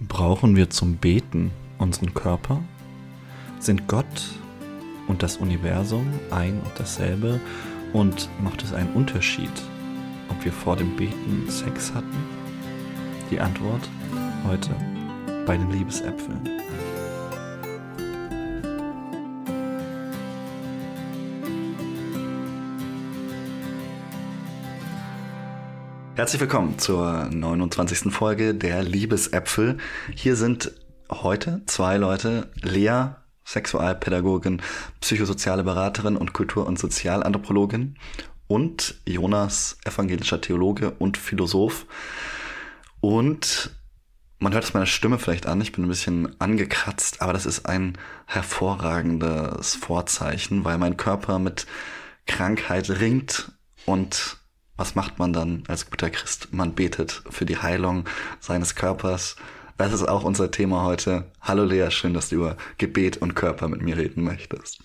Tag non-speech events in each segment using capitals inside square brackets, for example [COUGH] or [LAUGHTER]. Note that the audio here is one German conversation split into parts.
Brauchen wir zum Beten unseren Körper? Sind Gott und das Universum ein und dasselbe? Und macht es einen Unterschied, ob wir vor dem Beten Sex hatten? Die Antwort heute bei den Liebesäpfeln. Herzlich willkommen zur 29. Folge der Liebesäpfel. Hier sind heute zwei Leute, Lea, Sexualpädagogin, psychosoziale Beraterin und Kultur- und Sozialanthropologin und Jonas, evangelischer Theologe und Philosoph. Und man hört es meiner Stimme vielleicht an, ich bin ein bisschen angekratzt, aber das ist ein hervorragendes Vorzeichen, weil mein Körper mit Krankheit ringt und was macht man dann als guter Christ? Man betet für die Heilung seines Körpers. Das ist auch unser Thema heute. Hallo Lea, schön, dass du über Gebet und Körper mit mir reden möchtest.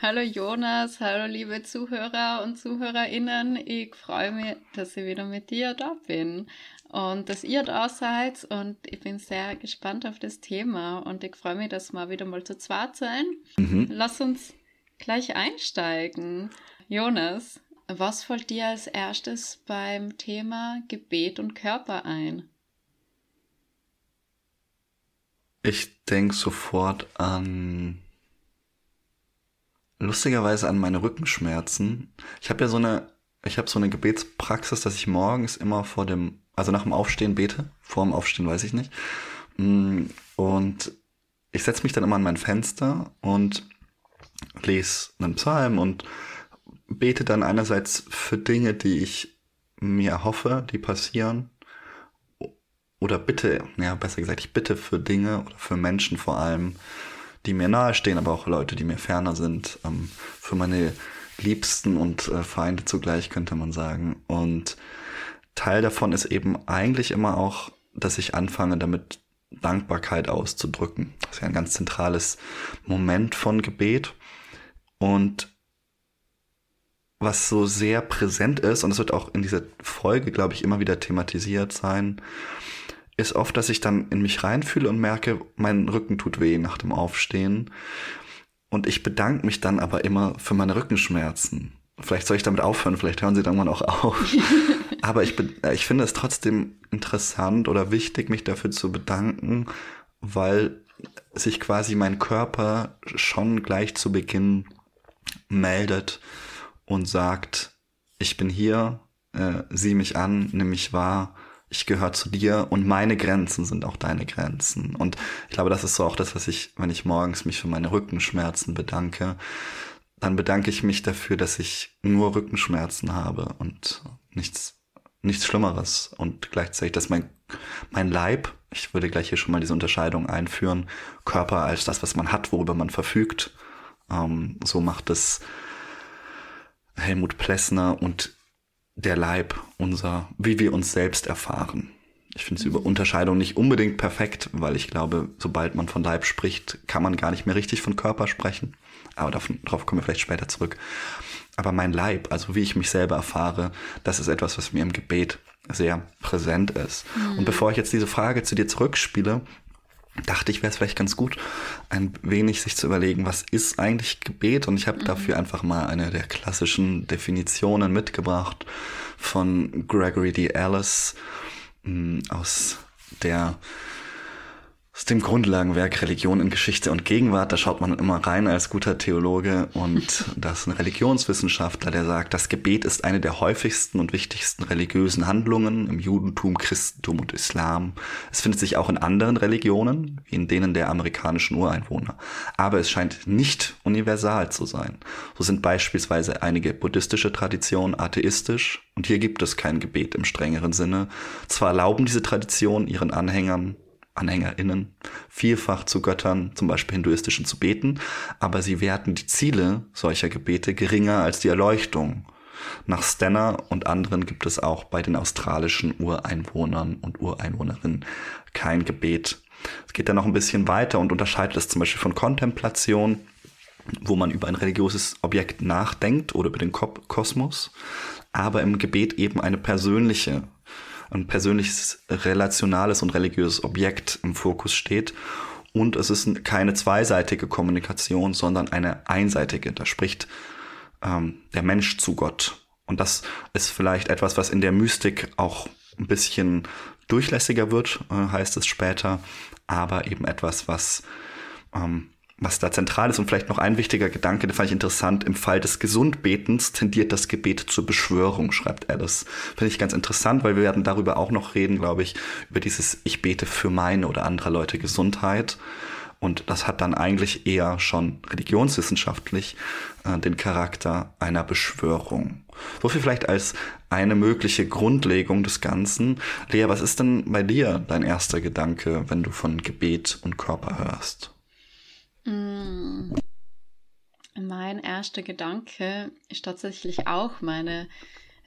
Hallo Jonas, hallo liebe Zuhörer und Zuhörerinnen. Ich freue mich, dass ich wieder mit dir da bin und dass ihr da seid und ich bin sehr gespannt auf das Thema und ich freue mich, dass wir wieder mal zu zweit sein. Mhm. Lass uns gleich einsteigen. Jonas, was fällt dir als erstes beim Thema Gebet und Körper ein? Ich denke sofort an lustigerweise an meine Rückenschmerzen. Ich habe ja so eine ich habe so eine Gebetspraxis, dass ich morgens immer vor dem also nach dem Aufstehen bete. Vor dem Aufstehen weiß ich nicht. Mm, und ich setze mich dann immer an mein Fenster und lese einen Psalm und bete dann einerseits für Dinge, die ich mir hoffe, die passieren. Oder bitte, ja, besser gesagt, ich bitte für Dinge oder für Menschen vor allem, die mir nahestehen, aber auch Leute, die mir ferner sind, ähm, für meine Liebsten und äh, Feinde zugleich, könnte man sagen. Und Teil davon ist eben eigentlich immer auch, dass ich anfange, damit Dankbarkeit auszudrücken. Das ist ja ein ganz zentrales Moment von Gebet. Und was so sehr präsent ist, und es wird auch in dieser Folge, glaube ich, immer wieder thematisiert sein, ist oft, dass ich dann in mich reinfühle und merke, mein Rücken tut weh nach dem Aufstehen. Und ich bedanke mich dann aber immer für meine Rückenschmerzen. Vielleicht soll ich damit aufhören, vielleicht hören sie dann mal auch auf. [LAUGHS] aber ich, ich finde es trotzdem interessant oder wichtig, mich dafür zu bedanken, weil sich quasi mein Körper schon gleich zu Beginn meldet und sagt, ich bin hier, äh, sieh mich an, nimm mich wahr, ich gehöre zu dir und meine Grenzen sind auch deine Grenzen. Und ich glaube, das ist so auch das, was ich, wenn ich morgens mich für meine Rückenschmerzen bedanke, dann bedanke ich mich dafür, dass ich nur Rückenschmerzen habe und nichts, nichts Schlimmeres. Und gleichzeitig, dass mein, mein Leib, ich würde gleich hier schon mal diese Unterscheidung einführen, Körper als das, was man hat, worüber man verfügt, ähm, so macht es Helmut Plessner und der Leib, unser, wie wir uns selbst erfahren. Ich finde diese Unterscheidung nicht unbedingt perfekt, weil ich glaube, sobald man von Leib spricht, kann man gar nicht mehr richtig von Körper sprechen. Aber davon, darauf kommen wir vielleicht später zurück. Aber mein Leib, also wie ich mich selber erfahre, das ist etwas, was mir im Gebet sehr präsent ist. Mhm. Und bevor ich jetzt diese Frage zu dir zurückspiele, dachte ich, wäre es vielleicht ganz gut, ein wenig sich zu überlegen, was ist eigentlich Gebet? Und ich habe mhm. dafür einfach mal eine der klassischen Definitionen mitgebracht von Gregory D. Ellis mm, aus der aus dem Grundlagenwerk Religion in Geschichte und Gegenwart, da schaut man immer rein als guter Theologe und [LAUGHS] das ist ein Religionswissenschaftler, der sagt, das Gebet ist eine der häufigsten und wichtigsten religiösen Handlungen im Judentum, Christentum und Islam. Es findet sich auch in anderen Religionen, wie in denen der amerikanischen Ureinwohner. Aber es scheint nicht universal zu sein. So sind beispielsweise einige buddhistische Traditionen atheistisch und hier gibt es kein Gebet im strengeren Sinne. Zwar erlauben diese Traditionen ihren Anhängern AnhängerInnen vielfach zu Göttern, zum Beispiel hinduistischen, zu beten, aber sie werten die Ziele solcher Gebete geringer als die Erleuchtung. Nach Stenner und anderen gibt es auch bei den australischen Ureinwohnern und Ureinwohnerinnen kein Gebet. Es geht dann noch ein bisschen weiter und unterscheidet es zum Beispiel von Kontemplation, wo man über ein religiöses Objekt nachdenkt oder über den Kosmos, aber im Gebet eben eine persönliche ein persönliches, relationales und religiöses Objekt im Fokus steht. Und es ist keine zweiseitige Kommunikation, sondern eine einseitige. Da spricht ähm, der Mensch zu Gott. Und das ist vielleicht etwas, was in der Mystik auch ein bisschen durchlässiger wird, äh, heißt es später, aber eben etwas, was ähm, was da zentral ist und vielleicht noch ein wichtiger Gedanke, den fand ich interessant, im Fall des Gesundbetens tendiert das Gebet zur Beschwörung, schreibt. Das finde ich ganz interessant, weil wir werden darüber auch noch reden, glaube ich, über dieses Ich bete für meine oder anderer Leute Gesundheit. Und das hat dann eigentlich eher schon religionswissenschaftlich äh, den Charakter einer Beschwörung. So viel vielleicht als eine mögliche Grundlegung des Ganzen. Lea, was ist denn bei dir dein erster Gedanke, wenn du von Gebet und Körper hörst? Mein erster Gedanke ist tatsächlich auch meine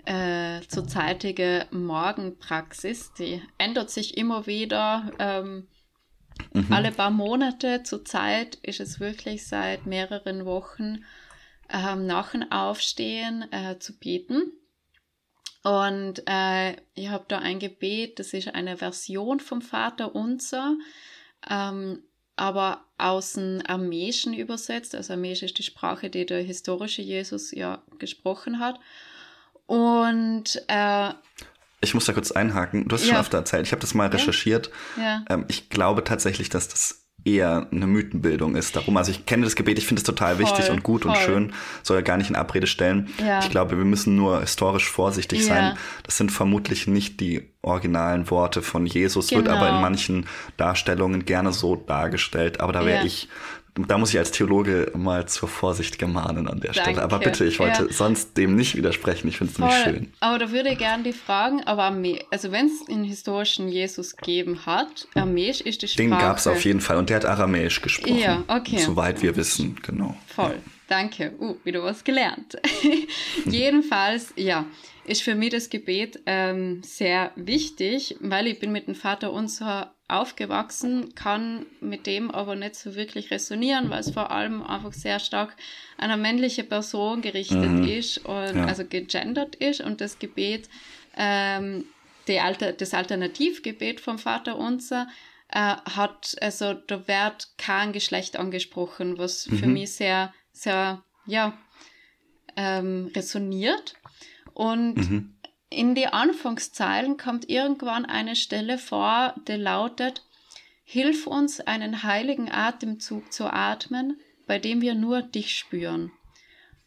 äh, zurzeitige Morgenpraxis. Die ändert sich immer wieder. Ähm, mhm. Alle paar Monate zurzeit ist es wirklich seit mehreren Wochen ähm, nach dem Aufstehen äh, zu beten. Und äh, ich habe da ein Gebet, das ist eine Version vom Vater Unser. Ähm, aber aus dem Armeischen übersetzt. Also Armeisch ist die Sprache, die der historische Jesus ja gesprochen hat. Und äh, ich muss da kurz einhaken. Du hast ja. schon öfter erzählt. Ich habe das mal recherchiert. Ja. Ähm, ich glaube tatsächlich, dass das eher eine Mythenbildung ist darum. Also ich kenne das Gebet, ich finde es total voll, wichtig und gut voll. und schön, soll ja gar nicht in Abrede stellen. Ja. Ich glaube, wir müssen nur historisch vorsichtig ja. sein. Das sind vermutlich nicht die originalen Worte von Jesus, genau. wird aber in genau. manchen Darstellungen gerne so dargestellt. Aber da wäre ja. ich da muss ich als Theologe mal zur Vorsicht gemahnen an der Danke. Stelle. Aber bitte, ich wollte ja. sonst dem nicht widersprechen. Ich finde es nämlich schön. Aber da würde ich gerne die fragen, aber also wenn es einen historischen Jesus gegeben hat, Aramäisch ist die Sprache. Den gab es auf jeden Fall und der hat Aramäisch gesprochen. Ja, okay. Soweit wir wissen, genau. Voll. Ja. Danke. Uh, wieder was gelernt. [LAUGHS] Jedenfalls, ja, ist für mich das Gebet ähm, sehr wichtig, weil ich bin mit dem Vater unser aufgewachsen, kann mit dem aber nicht so wirklich resonieren, weil es vor allem einfach sehr stark an eine männliche Person gerichtet mhm. ist und ja. also gegendert ist und das Gebet, ähm, Alter, das Alternativgebet vom Vater Unser äh, hat, also da wird kein Geschlecht angesprochen, was mhm. für mich sehr, sehr, ja, ähm, resoniert. Und mhm in die Anfangszeilen kommt irgendwann eine Stelle vor, die lautet, Hilf uns, einen heiligen Atemzug zu atmen, bei dem wir nur dich spüren.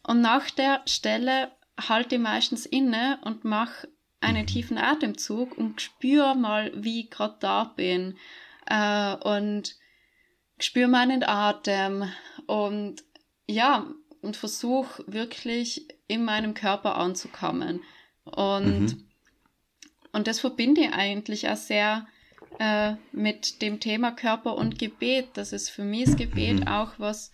Und nach der Stelle halte ich meistens inne und mache einen tiefen Atemzug und spüre mal, wie ich gerade da bin. Äh, und spüre meinen Atem und ja, und versuche wirklich in meinem Körper anzukommen. Und, mhm. und das verbinde ich eigentlich auch sehr äh, mit dem Thema Körper und Gebet. Das ist für mich das Gebet mhm. auch was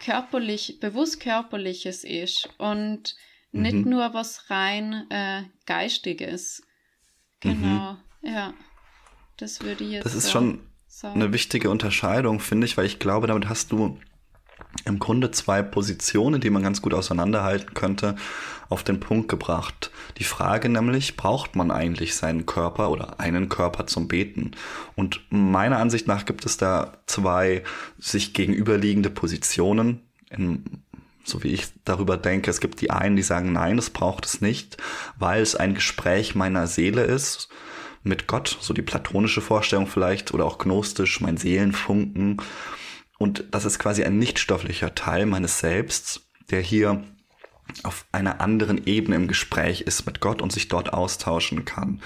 körperlich, bewusst körperliches ist und mhm. nicht nur was rein äh, geistiges. Genau, mhm. ja. Das würde ich jetzt. Das ist so schon sagen. eine wichtige Unterscheidung, finde ich, weil ich glaube, damit hast du im Grunde zwei Positionen, die man ganz gut auseinanderhalten könnte, auf den Punkt gebracht. Die Frage nämlich, braucht man eigentlich seinen Körper oder einen Körper zum Beten? Und meiner Ansicht nach gibt es da zwei sich gegenüberliegende Positionen. In, so wie ich darüber denke, es gibt die einen, die sagen, nein, das braucht es nicht, weil es ein Gespräch meiner Seele ist mit Gott, so die platonische Vorstellung vielleicht oder auch gnostisch, mein Seelenfunken. Und das ist quasi ein nichtstofflicher Teil meines Selbst, der hier auf einer anderen Ebene im Gespräch ist mit Gott und sich dort austauschen kann.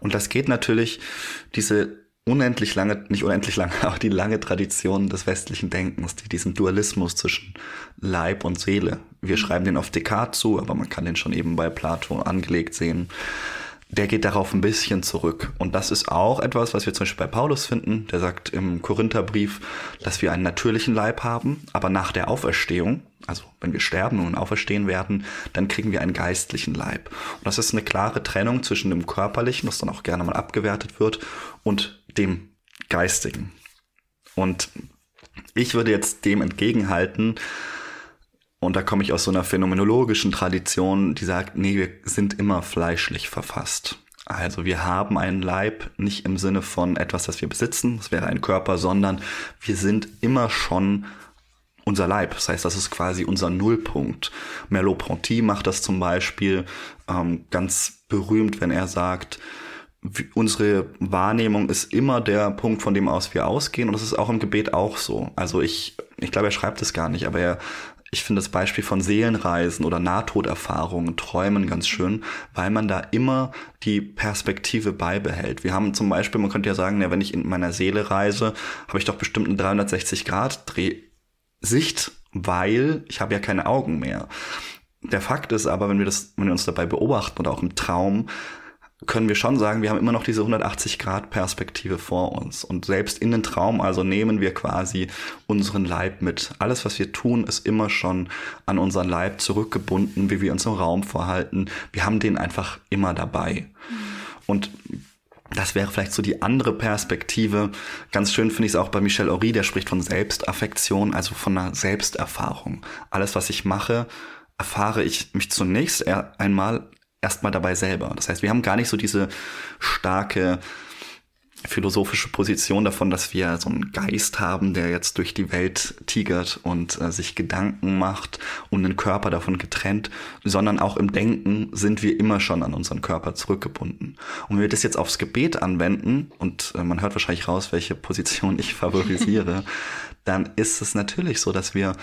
Und das geht natürlich diese unendlich lange, nicht unendlich lange, [LAUGHS] aber die lange Tradition des westlichen Denkens, die diesen Dualismus zwischen Leib und Seele. Wir schreiben den auf Descartes zu, aber man kann den schon eben bei Plato angelegt sehen der geht darauf ein bisschen zurück. Und das ist auch etwas, was wir zum Beispiel bei Paulus finden. Der sagt im Korintherbrief, dass wir einen natürlichen Leib haben, aber nach der Auferstehung, also wenn wir sterben und auferstehen werden, dann kriegen wir einen geistlichen Leib. Und das ist eine klare Trennung zwischen dem körperlichen, das dann auch gerne mal abgewertet wird, und dem geistigen. Und ich würde jetzt dem entgegenhalten, und da komme ich aus so einer phänomenologischen Tradition, die sagt, nee, wir sind immer fleischlich verfasst. Also wir haben einen Leib nicht im Sinne von etwas, das wir besitzen, das wäre ein Körper, sondern wir sind immer schon unser Leib. Das heißt, das ist quasi unser Nullpunkt. Merleau-Ponty macht das zum Beispiel ähm, ganz berühmt, wenn er sagt, unsere Wahrnehmung ist immer der Punkt, von dem aus wir ausgehen. Und das ist auch im Gebet auch so. Also ich, ich glaube, er schreibt es gar nicht, aber er, ich finde das Beispiel von Seelenreisen oder Nahtoderfahrungen, Träumen ganz schön, weil man da immer die Perspektive beibehält. Wir haben zum Beispiel, man könnte ja sagen, ja, wenn ich in meiner Seele reise, habe ich doch bestimmt eine 360 Grad Dreh Sicht, weil ich habe ja keine Augen mehr. Der Fakt ist aber, wenn wir das, wenn wir uns dabei beobachten oder auch im Traum, können wir schon sagen, wir haben immer noch diese 180-Grad-Perspektive vor uns. Und selbst in den Traum, also nehmen wir quasi unseren Leib mit. Alles, was wir tun, ist immer schon an unseren Leib zurückgebunden, wie wir uns im Raum verhalten. Wir haben den einfach immer dabei. Mhm. Und das wäre vielleicht so die andere Perspektive. Ganz schön finde ich es auch bei Michel Horry, der spricht von Selbstaffektion, also von einer Selbsterfahrung. Alles, was ich mache, erfahre ich mich zunächst einmal erstmal dabei selber. Das heißt, wir haben gar nicht so diese starke philosophische Position davon, dass wir so einen Geist haben, der jetzt durch die Welt tigert und äh, sich Gedanken macht und den Körper davon getrennt, sondern auch im Denken sind wir immer schon an unseren Körper zurückgebunden. Und wenn wir das jetzt aufs Gebet anwenden, und äh, man hört wahrscheinlich raus, welche Position ich favorisiere, [LAUGHS] dann ist es natürlich so, dass wir,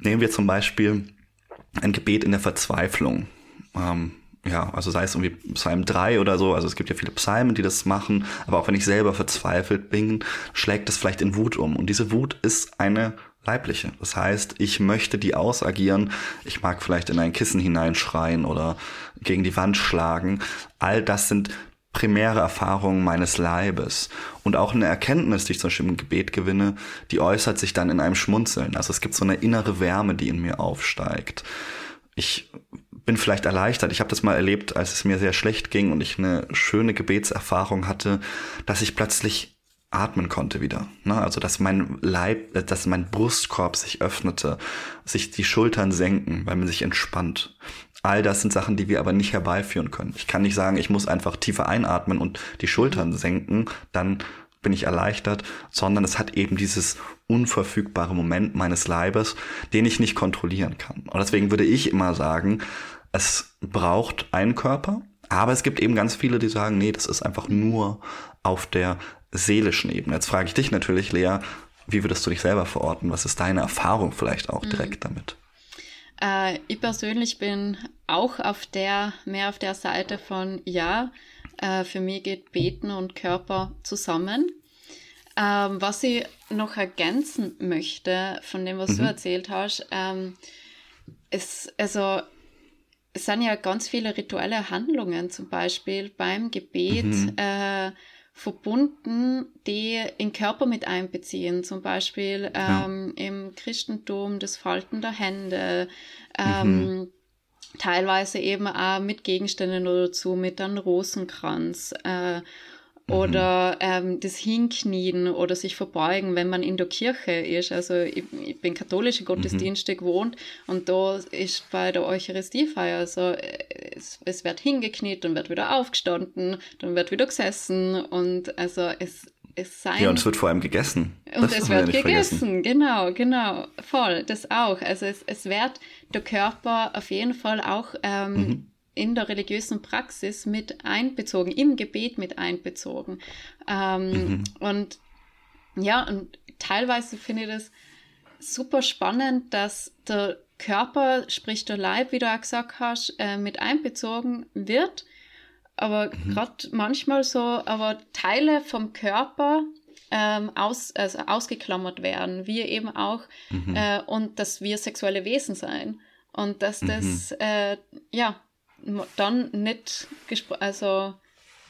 nehmen wir zum Beispiel ein Gebet in der Verzweiflung. Ähm, ja, also sei es irgendwie Psalm 3 oder so, also es gibt ja viele Psalmen, die das machen, aber auch wenn ich selber verzweifelt bin, schlägt es vielleicht in Wut um. Und diese Wut ist eine leibliche. Das heißt, ich möchte die ausagieren, ich mag vielleicht in ein Kissen hineinschreien oder gegen die Wand schlagen. All das sind primäre Erfahrungen meines Leibes. Und auch eine Erkenntnis, die ich zum Beispiel im Gebet gewinne, die äußert sich dann in einem Schmunzeln. Also es gibt so eine innere Wärme, die in mir aufsteigt. Ich bin vielleicht erleichtert. Ich habe das mal erlebt, als es mir sehr schlecht ging und ich eine schöne Gebetserfahrung hatte, dass ich plötzlich atmen konnte wieder. Ne? Also dass mein Leib, äh, dass mein Brustkorb sich öffnete, sich die Schultern senken, weil man sich entspannt. All das sind Sachen, die wir aber nicht herbeiführen können. Ich kann nicht sagen, ich muss einfach tiefer einatmen und die Schultern senken, dann bin ich erleichtert, sondern es hat eben dieses unverfügbare Moment meines Leibes, den ich nicht kontrollieren kann. Und deswegen würde ich immer sagen, es braucht einen Körper, aber es gibt eben ganz viele, die sagen, nee, das ist einfach nur auf der seelischen Ebene. Jetzt frage ich dich natürlich, Lea, wie würdest du dich selber verorten? Was ist deine Erfahrung vielleicht auch mhm. direkt mhm. damit? Äh, ich persönlich bin auch auf der, mehr auf der Seite von ja, äh, für mich geht Beten und Körper zusammen. Ähm, was ich noch ergänzen möchte von dem, was mhm. du erzählt hast, ähm, ist, also es sind ja ganz viele rituelle Handlungen, zum Beispiel beim Gebet, mhm. äh, verbunden, die in Körper mit einbeziehen. Zum Beispiel ähm, ja. im Christentum das Falten der Hände, ähm, mhm. teilweise eben auch mit Gegenständen oder dazu, mit einem Rosenkranz. Äh, Mhm. Oder ähm, das Hinknien oder sich verbeugen, wenn man in der Kirche ist. Also ich, ich bin katholische Gottesdienste mhm. gewohnt und da ist bei der Eucharistiefeier, also es, es wird hingekniet, dann wird wieder aufgestanden, dann wird wieder gesessen und also es, es sein. Ja, und es wird vor allem gegessen. Und das es wird ja gegessen, vergessen. genau, genau, voll, das auch. Also es, es wird der Körper auf jeden Fall auch ähm, mhm in der religiösen Praxis mit einbezogen, im Gebet mit einbezogen. Ähm, mhm. Und ja, und teilweise finde ich das super spannend, dass der Körper, sprich der Leib, wie du auch gesagt hast, äh, mit einbezogen wird. Aber mhm. gerade manchmal so, aber Teile vom Körper ähm, aus, also ausgeklammert werden, wir eben auch, mhm. äh, und dass wir sexuelle Wesen sein. Und dass das, mhm. äh, ja, dann nicht also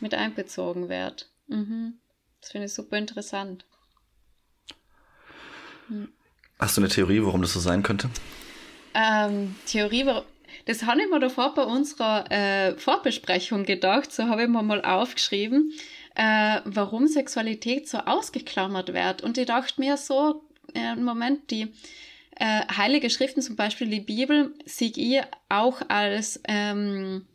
mit einbezogen wird. Mhm. Das finde ich super interessant. Hm. Hast du eine Theorie, warum das so sein könnte? Ähm, Theorie, das habe ich mir davor bei unserer äh, Vorbesprechung gedacht, so habe ich mir mal aufgeschrieben, äh, warum Sexualität so ausgeklammert wird. Und ich dachte mir so, äh, Moment, die äh, heilige Schriften, zum Beispiel die Bibel, sehe ich auch als, ähm,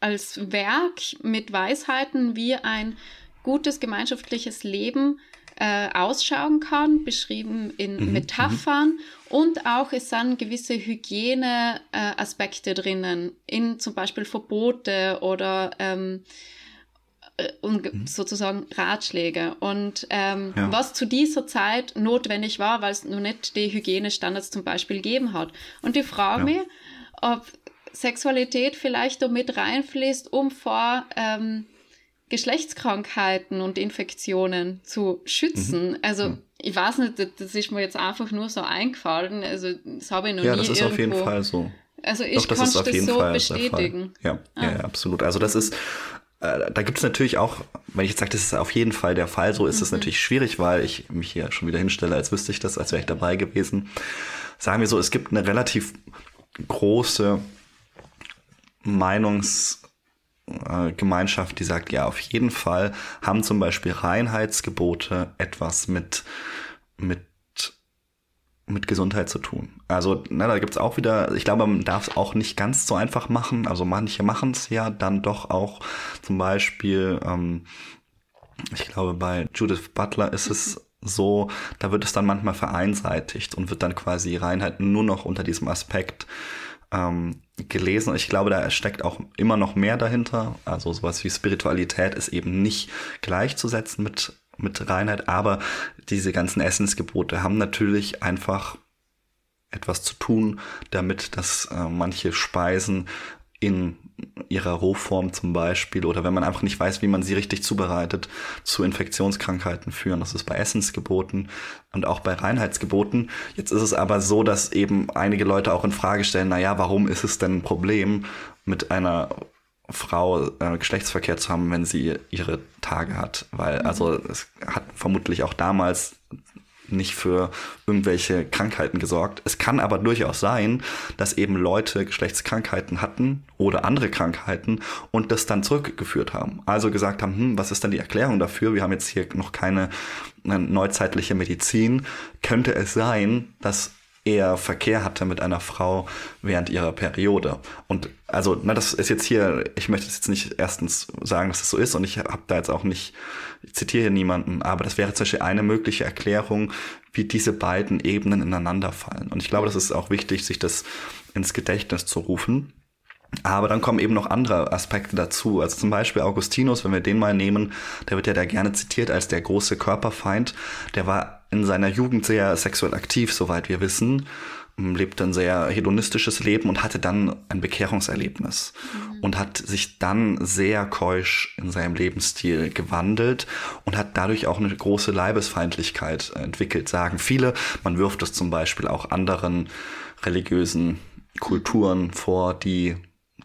als Werk mit Weisheiten, wie ein gutes gemeinschaftliches Leben äh, ausschauen kann, beschrieben in mhm. Metaphern und auch es sind gewisse Hygieneaspekte äh, drinnen, in zum Beispiel Verbote oder ähm, äh, und mhm. sozusagen Ratschläge. Und ähm, ja. was zu dieser Zeit notwendig war, weil es noch nicht die Hygienestandards zum Beispiel gegeben hat. Und ich frage ja. mich, ob Sexualität vielleicht da mit reinfließt, um vor ähm, Geschlechtskrankheiten und Infektionen zu schützen. Mhm. Also mhm. ich weiß nicht, das ist mir jetzt einfach nur so eingefallen. Also das habe ich noch ja, nie Ja, das ist irgendwo. auf jeden Fall so. Also ich kann das, das so Fall bestätigen. Ja, ah. ja, absolut. Also das ist, äh, da gibt es natürlich auch, wenn ich jetzt sage, das ist auf jeden Fall der Fall, so ist es mhm. natürlich schwierig, weil ich mich hier schon wieder hinstelle, als wüsste ich das, als wäre ich dabei gewesen. Sagen wir so, es gibt eine relativ große Meinungs- äh, Gemeinschaft, die sagt, ja, auf jeden Fall haben zum Beispiel Reinheitsgebote etwas mit, mit, mit Gesundheit zu tun. Also, na, da gibt's auch wieder, ich glaube, man darf es auch nicht ganz so einfach machen. Also manche machen es ja dann doch auch zum Beispiel, ähm, ich glaube, bei Judith Butler ist es [LAUGHS] so, da wird es dann manchmal vereinseitigt und wird dann quasi Reinheit nur noch unter diesem Aspekt ähm, gelesen. Ich glaube, da steckt auch immer noch mehr dahinter. Also sowas wie Spiritualität ist eben nicht gleichzusetzen mit, mit Reinheit, aber diese ganzen Essensgebote haben natürlich einfach etwas zu tun, damit dass äh, manche Speisen in ihrer Rohform zum Beispiel oder wenn man einfach nicht weiß, wie man sie richtig zubereitet, zu Infektionskrankheiten führen. Das ist bei Essensgeboten und auch bei Reinheitsgeboten. Jetzt ist es aber so, dass eben einige Leute auch in Frage stellen, naja, warum ist es denn ein Problem, mit einer Frau äh, Geschlechtsverkehr zu haben, wenn sie ihre Tage hat? Weil, also, es hat vermutlich auch damals nicht für irgendwelche Krankheiten gesorgt. Es kann aber durchaus sein, dass eben Leute Geschlechtskrankheiten hatten oder andere Krankheiten und das dann zurückgeführt haben. Also gesagt haben, hm, was ist denn die Erklärung dafür? Wir haben jetzt hier noch keine neuzeitliche Medizin. Könnte es sein, dass er Verkehr hatte mit einer Frau während ihrer Periode. Und also, na, das ist jetzt hier, ich möchte jetzt nicht erstens sagen, dass das so ist und ich habe da jetzt auch nicht, ich zitiere hier niemanden, aber das wäre zum Beispiel eine mögliche Erklärung, wie diese beiden Ebenen ineinander fallen. Und ich glaube, das ist auch wichtig, sich das ins Gedächtnis zu rufen. Aber dann kommen eben noch andere Aspekte dazu. Also zum Beispiel Augustinus, wenn wir den mal nehmen, der wird ja da gerne zitiert als der große Körperfeind. Der war in seiner Jugend sehr sexuell aktiv, soweit wir wissen, lebte ein sehr hedonistisches Leben und hatte dann ein Bekehrungserlebnis mhm. und hat sich dann sehr keusch in seinem Lebensstil gewandelt und hat dadurch auch eine große Leibesfeindlichkeit entwickelt, sagen viele. Man wirft es zum Beispiel auch anderen religiösen Kulturen vor, die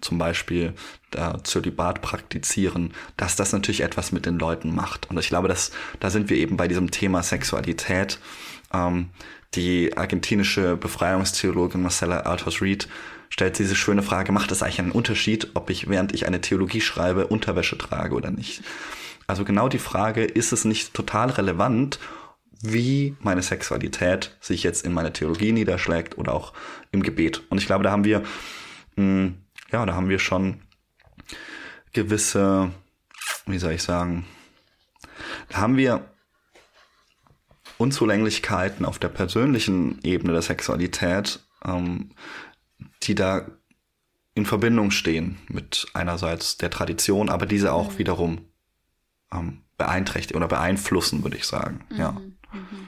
zum Beispiel da Zölibat praktizieren, dass das natürlich etwas mit den Leuten macht. Und ich glaube, dass da sind wir eben bei diesem Thema Sexualität. Ähm, die argentinische Befreiungstheologin Marcella Altos Reed stellt diese schöne Frage, macht es eigentlich einen Unterschied, ob ich, während ich eine Theologie schreibe, Unterwäsche trage oder nicht? Also genau die Frage, ist es nicht total relevant, wie meine Sexualität sich jetzt in meiner Theologie niederschlägt oder auch im Gebet? Und ich glaube, da haben wir mh, hm, ja, da haben wir schon gewisse, wie soll ich sagen, da haben wir Unzulänglichkeiten auf der persönlichen Ebene der Sexualität, ähm, die da in Verbindung stehen mit einerseits der Tradition, aber diese auch mhm. wiederum ähm, beeinträchtigen oder beeinflussen, würde ich sagen. Mhm. Ja. Mhm.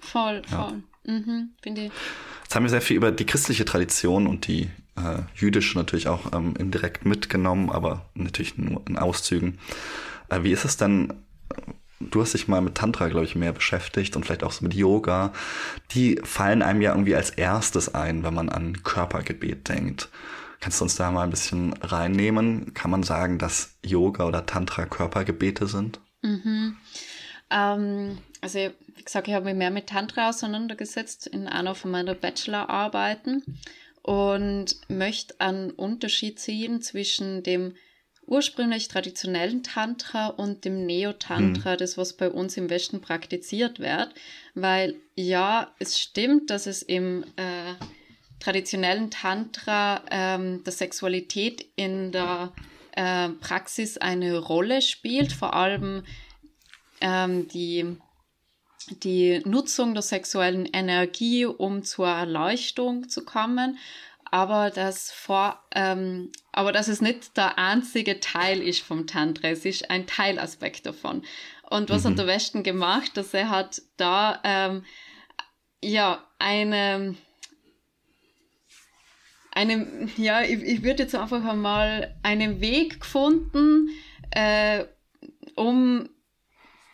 Voll, voll. Ja. Mhm, Jetzt haben wir sehr viel über die christliche Tradition und die äh, jüdisch natürlich auch ähm, indirekt mitgenommen, aber natürlich nur in Auszügen. Äh, wie ist es denn? Du hast dich mal mit Tantra, glaube ich, mehr beschäftigt und vielleicht auch so mit Yoga. Die fallen einem ja irgendwie als erstes ein, wenn man an Körpergebet denkt. Kannst du uns da mal ein bisschen reinnehmen? Kann man sagen, dass Yoga oder Tantra Körpergebete sind? Mhm. Ähm, also, wie gesagt, ich habe mich mehr mit Tantra auseinandergesetzt in einer von meiner Bachelorarbeiten und möchte einen Unterschied ziehen zwischen dem ursprünglich traditionellen Tantra und dem Neo-Tantra, mhm. das was bei uns im Westen praktiziert wird, weil ja, es stimmt, dass es im äh, traditionellen Tantra ähm, der Sexualität in der äh, Praxis eine Rolle spielt, vor allem ähm, die, die Nutzung der sexuellen Energie, um zur Erleuchtung zu kommen, aber das vor, ähm, aber dass es nicht der einzige Teil ist vom Tantra, es ist ein Teilaspekt davon. Und was mhm. hat der Westen gemacht, dass er hat da ähm, ja eine eine, ja, ich, ich würde jetzt einfach einmal einen Weg gefunden, äh, um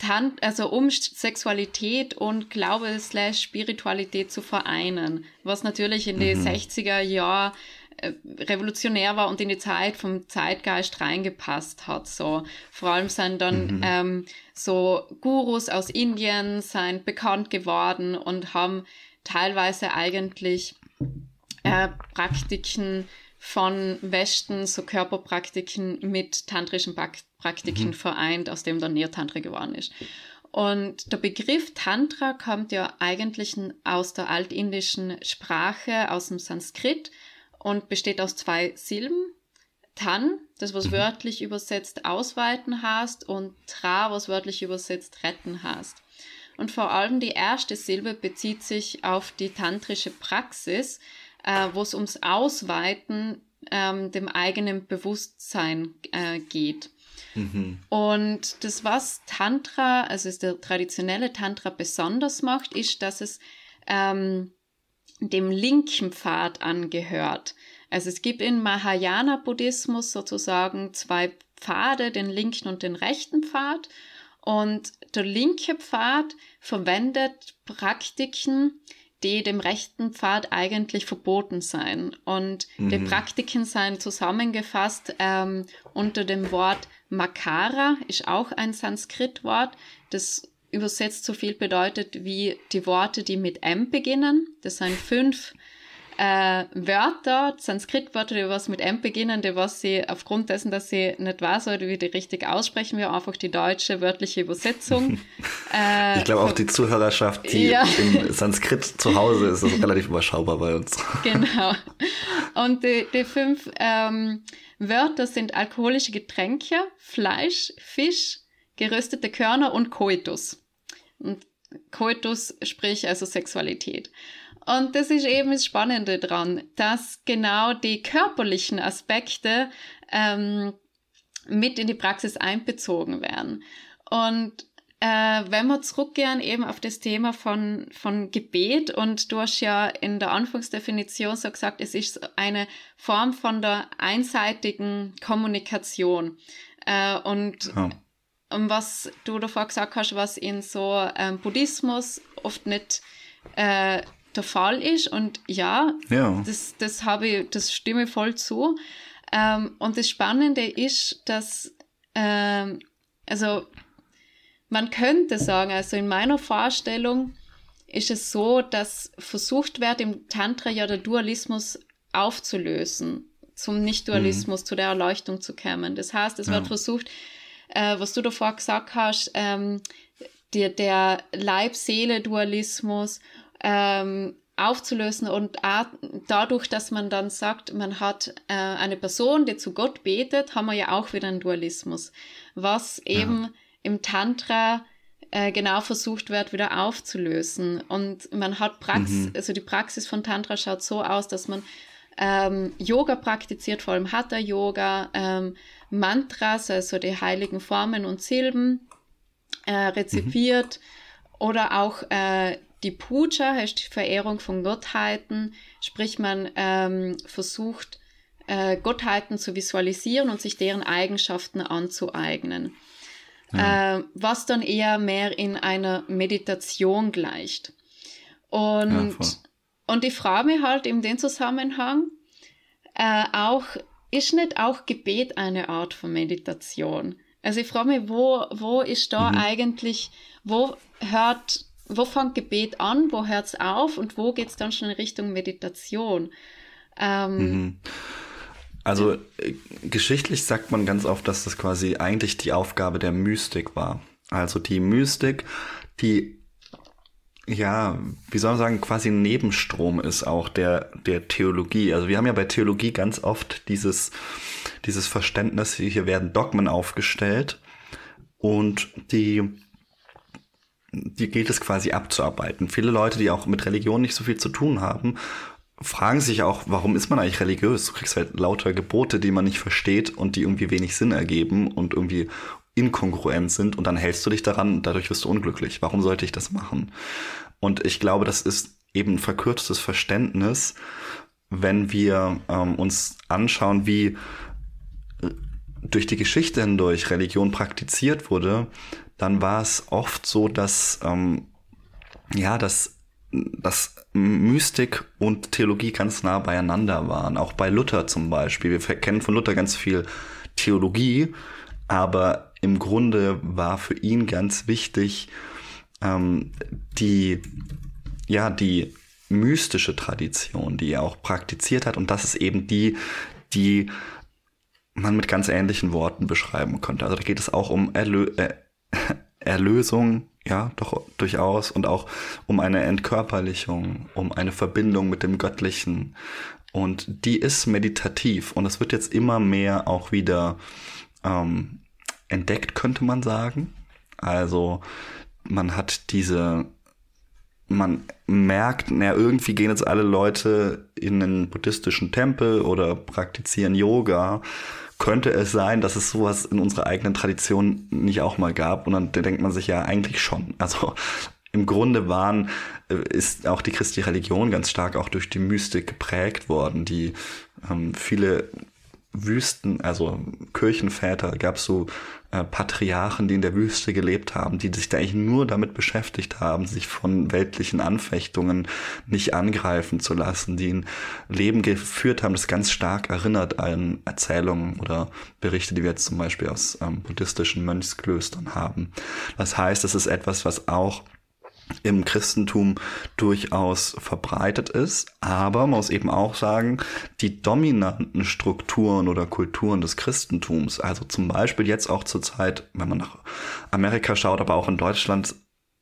Tan also um Sexualität und Glaube slash Spiritualität zu vereinen, was natürlich in mhm. den 60er Jahren äh, revolutionär war und in die Zeit vom Zeitgeist reingepasst hat. So vor allem sind dann mhm. ähm, so Gurus aus Indien sind bekannt geworden und haben teilweise eigentlich äh, Praktiken von Westen, so Körperpraktiken mit tantrischen Praktiken mhm. vereint, aus dem dann Neo-Tantra geworden ist. Und der Begriff Tantra kommt ja eigentlich aus der altindischen Sprache, aus dem Sanskrit und besteht aus zwei Silben. Tan, das was mhm. wörtlich übersetzt ausweiten heißt, und Tra, was wörtlich übersetzt retten heißt. Und vor allem die erste Silbe bezieht sich auf die tantrische Praxis, äh, wo es ums Ausweiten ähm, dem eigenen Bewusstsein äh, geht. Mhm. Und das, was Tantra, also der traditionelle Tantra besonders macht, ist, dass es ähm, dem linken Pfad angehört. Also es gibt in Mahayana-Buddhismus sozusagen zwei Pfade, den linken und den rechten Pfad. Und der linke Pfad verwendet Praktiken, die dem rechten Pfad eigentlich verboten sein. Und mhm. die Praktiken sind zusammengefasst ähm, unter dem Wort Makara, ist auch ein Sanskrit-Wort, das übersetzt so viel bedeutet wie die Worte, die mit M beginnen. Das sind fünf äh, Wörter, Sanskrit-Wörter, die was mit M beginnen, die was sie aufgrund dessen, dass sie nicht weiß oder wie die richtig aussprechen, wir einfach die deutsche wörtliche Übersetzung. [LAUGHS] äh, ich glaube auch die Zuhörerschaft, die ja. im Sanskrit zu Hause ist, ist relativ überschaubar bei uns. genau. Und die, die fünf ähm, Wörter sind alkoholische Getränke, Fleisch, Fisch, geröstete Körner und Koitus. Und Koitus, sprich also Sexualität. Und das ist eben das Spannende dran, dass genau die körperlichen Aspekte ähm, mit in die Praxis einbezogen werden. Und äh, wenn wir zurückgehen eben auf das Thema von, von Gebet und du hast ja in der Anfangsdefinition so gesagt, es ist eine Form von der einseitigen Kommunikation. Äh, und um was du davor gesagt hast, was in so ähm, Buddhismus oft nicht äh, der Fall ist. Und ja, ja. das, das habe ich, das stimme voll zu. Ähm, und das Spannende ist, dass, ähm, also man könnte sagen, also in meiner Vorstellung ist es so, dass versucht wird, im Tantra ja der Dualismus aufzulösen, zum Nicht-Dualismus, mhm. zu der Erleuchtung zu kommen. Das heißt, es ja. wird versucht, äh, was du davor gesagt hast, ähm, die, der Leib-Seele-Dualismus ähm, aufzulösen und dadurch, dass man dann sagt, man hat äh, eine Person, die zu Gott betet, haben wir ja auch wieder einen Dualismus, was eben ja. im Tantra äh, genau versucht wird, wieder aufzulösen. Und man hat Praxis, mhm. also die Praxis von Tantra schaut so aus, dass man ähm, Yoga praktiziert, vor allem Hatha Yoga, ähm, Mantras, also die heiligen Formen und Silben, äh, rezipiert mhm. oder auch äh, die Puja heißt die Verehrung von Gottheiten, sprich man ähm, versucht, äh, Gottheiten zu visualisieren und sich deren Eigenschaften anzueignen. Ja. Äh, was dann eher mehr in einer Meditation gleicht. Und, ja, und ich frage mich halt in dem Zusammenhang äh, auch, ist nicht auch Gebet eine Art von Meditation? Also ich frage mich, wo, wo ist da mhm. eigentlich, wo hört wo fängt Gebet an, wo hört es auf und wo geht es dann schon in Richtung Meditation? Ähm, mhm. Also äh, geschichtlich sagt man ganz oft, dass das quasi eigentlich die Aufgabe der Mystik war. Also die Mystik, die ja, wie soll man sagen, quasi ein Nebenstrom ist auch der, der Theologie. Also wir haben ja bei Theologie ganz oft dieses, dieses Verständnis, hier werden Dogmen aufgestellt und die, die gilt es quasi abzuarbeiten. Viele Leute, die auch mit Religion nicht so viel zu tun haben, fragen sich auch, warum ist man eigentlich religiös? Du kriegst halt lauter Gebote, die man nicht versteht und die irgendwie wenig Sinn ergeben und irgendwie inkongruent sind und dann hältst du dich daran und dadurch wirst du unglücklich. Warum sollte ich das machen? Und ich glaube, das ist eben ein verkürztes Verständnis, wenn wir ähm, uns anschauen, wie äh, durch die Geschichte hindurch Religion praktiziert wurde, dann war es oft so, dass ähm, ja, dass, dass Mystik und Theologie ganz nah beieinander waren. Auch bei Luther zum Beispiel. Wir kennen von Luther ganz viel Theologie, aber im Grunde war für ihn ganz wichtig, ähm, die, ja, die mystische Tradition, die er auch praktiziert hat. Und das ist eben die, die man mit ganz ähnlichen Worten beschreiben könnte. Also da geht es auch um Erlö äh, Erlösung, ja, doch durchaus, und auch um eine Entkörperlichung, um eine Verbindung mit dem Göttlichen. Und die ist meditativ und es wird jetzt immer mehr auch wieder ähm, entdeckt, könnte man sagen. Also man hat diese, man merkt, naja, irgendwie gehen jetzt alle Leute in einen buddhistischen Tempel oder praktizieren Yoga. Könnte es sein, dass es sowas in unserer eigenen Tradition nicht auch mal gab? Und dann denkt man sich ja eigentlich schon. Also im Grunde waren, äh, ist auch die christliche Religion ganz stark auch durch die Mystik geprägt worden, die ähm, viele Wüsten, also Kirchenväter, gab es so äh, Patriarchen, die in der Wüste gelebt haben, die sich da eigentlich nur damit beschäftigt haben, sich von weltlichen Anfechtungen nicht angreifen zu lassen, die ein Leben geführt haben, das ganz stark erinnert an Erzählungen oder Berichte, die wir jetzt zum Beispiel aus ähm, buddhistischen Mönchsklöstern haben. Das heißt, es ist etwas, was auch im Christentum durchaus verbreitet ist. Aber man muss eben auch sagen, die dominanten Strukturen oder Kulturen des Christentums, also zum Beispiel jetzt auch zur Zeit, wenn man nach Amerika schaut, aber auch in Deutschland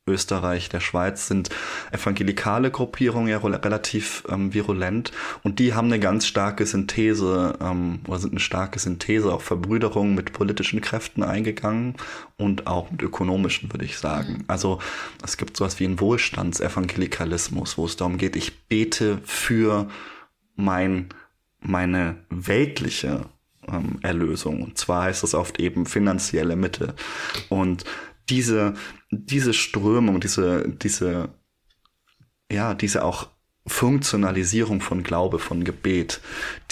Österreich, der Schweiz sind evangelikale Gruppierungen ja relativ ähm, virulent und die haben eine ganz starke Synthese ähm, oder sind eine starke Synthese auf Verbrüderung mit politischen Kräften eingegangen und auch mit ökonomischen, würde ich sagen. Mhm. Also es gibt sowas wie einen Wohlstandsevangelikalismus, wo es darum geht, ich bete für mein, meine weltliche ähm, Erlösung. Und zwar heißt das oft eben finanzielle Mittel. Und diese, diese Strömung, diese, diese, ja, diese auch Funktionalisierung von Glaube, von Gebet,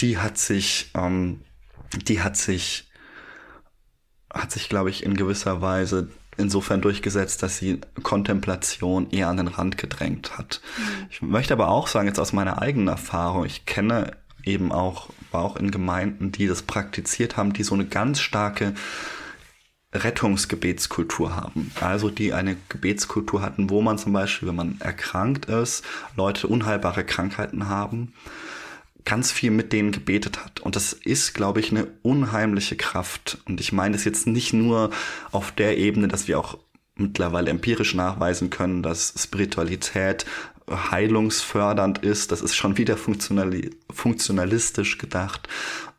die hat sich, ähm, die hat sich, hat sich, glaube ich, in gewisser Weise insofern durchgesetzt, dass sie Kontemplation eher an den Rand gedrängt hat. Mhm. Ich möchte aber auch sagen, jetzt aus meiner eigenen Erfahrung, ich kenne eben auch, war auch in Gemeinden, die das praktiziert haben, die so eine ganz starke Rettungsgebetskultur haben. Also die eine Gebetskultur hatten, wo man zum Beispiel, wenn man erkrankt ist, Leute unheilbare Krankheiten haben, ganz viel mit denen gebetet hat. Und das ist, glaube ich, eine unheimliche Kraft. Und ich meine das jetzt nicht nur auf der Ebene, dass wir auch mittlerweile empirisch nachweisen können, dass Spiritualität heilungsfördernd ist. Das ist schon wieder funktionalistisch gedacht,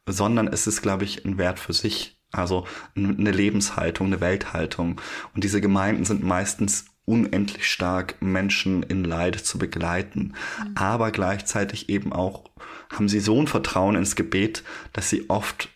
sondern es ist, glaube ich, ein Wert für sich also eine Lebenshaltung, eine Welthaltung. Und diese Gemeinden sind meistens unendlich stark, Menschen in Leid zu begleiten. Mhm. Aber gleichzeitig eben auch haben sie so ein Vertrauen ins Gebet, dass sie oft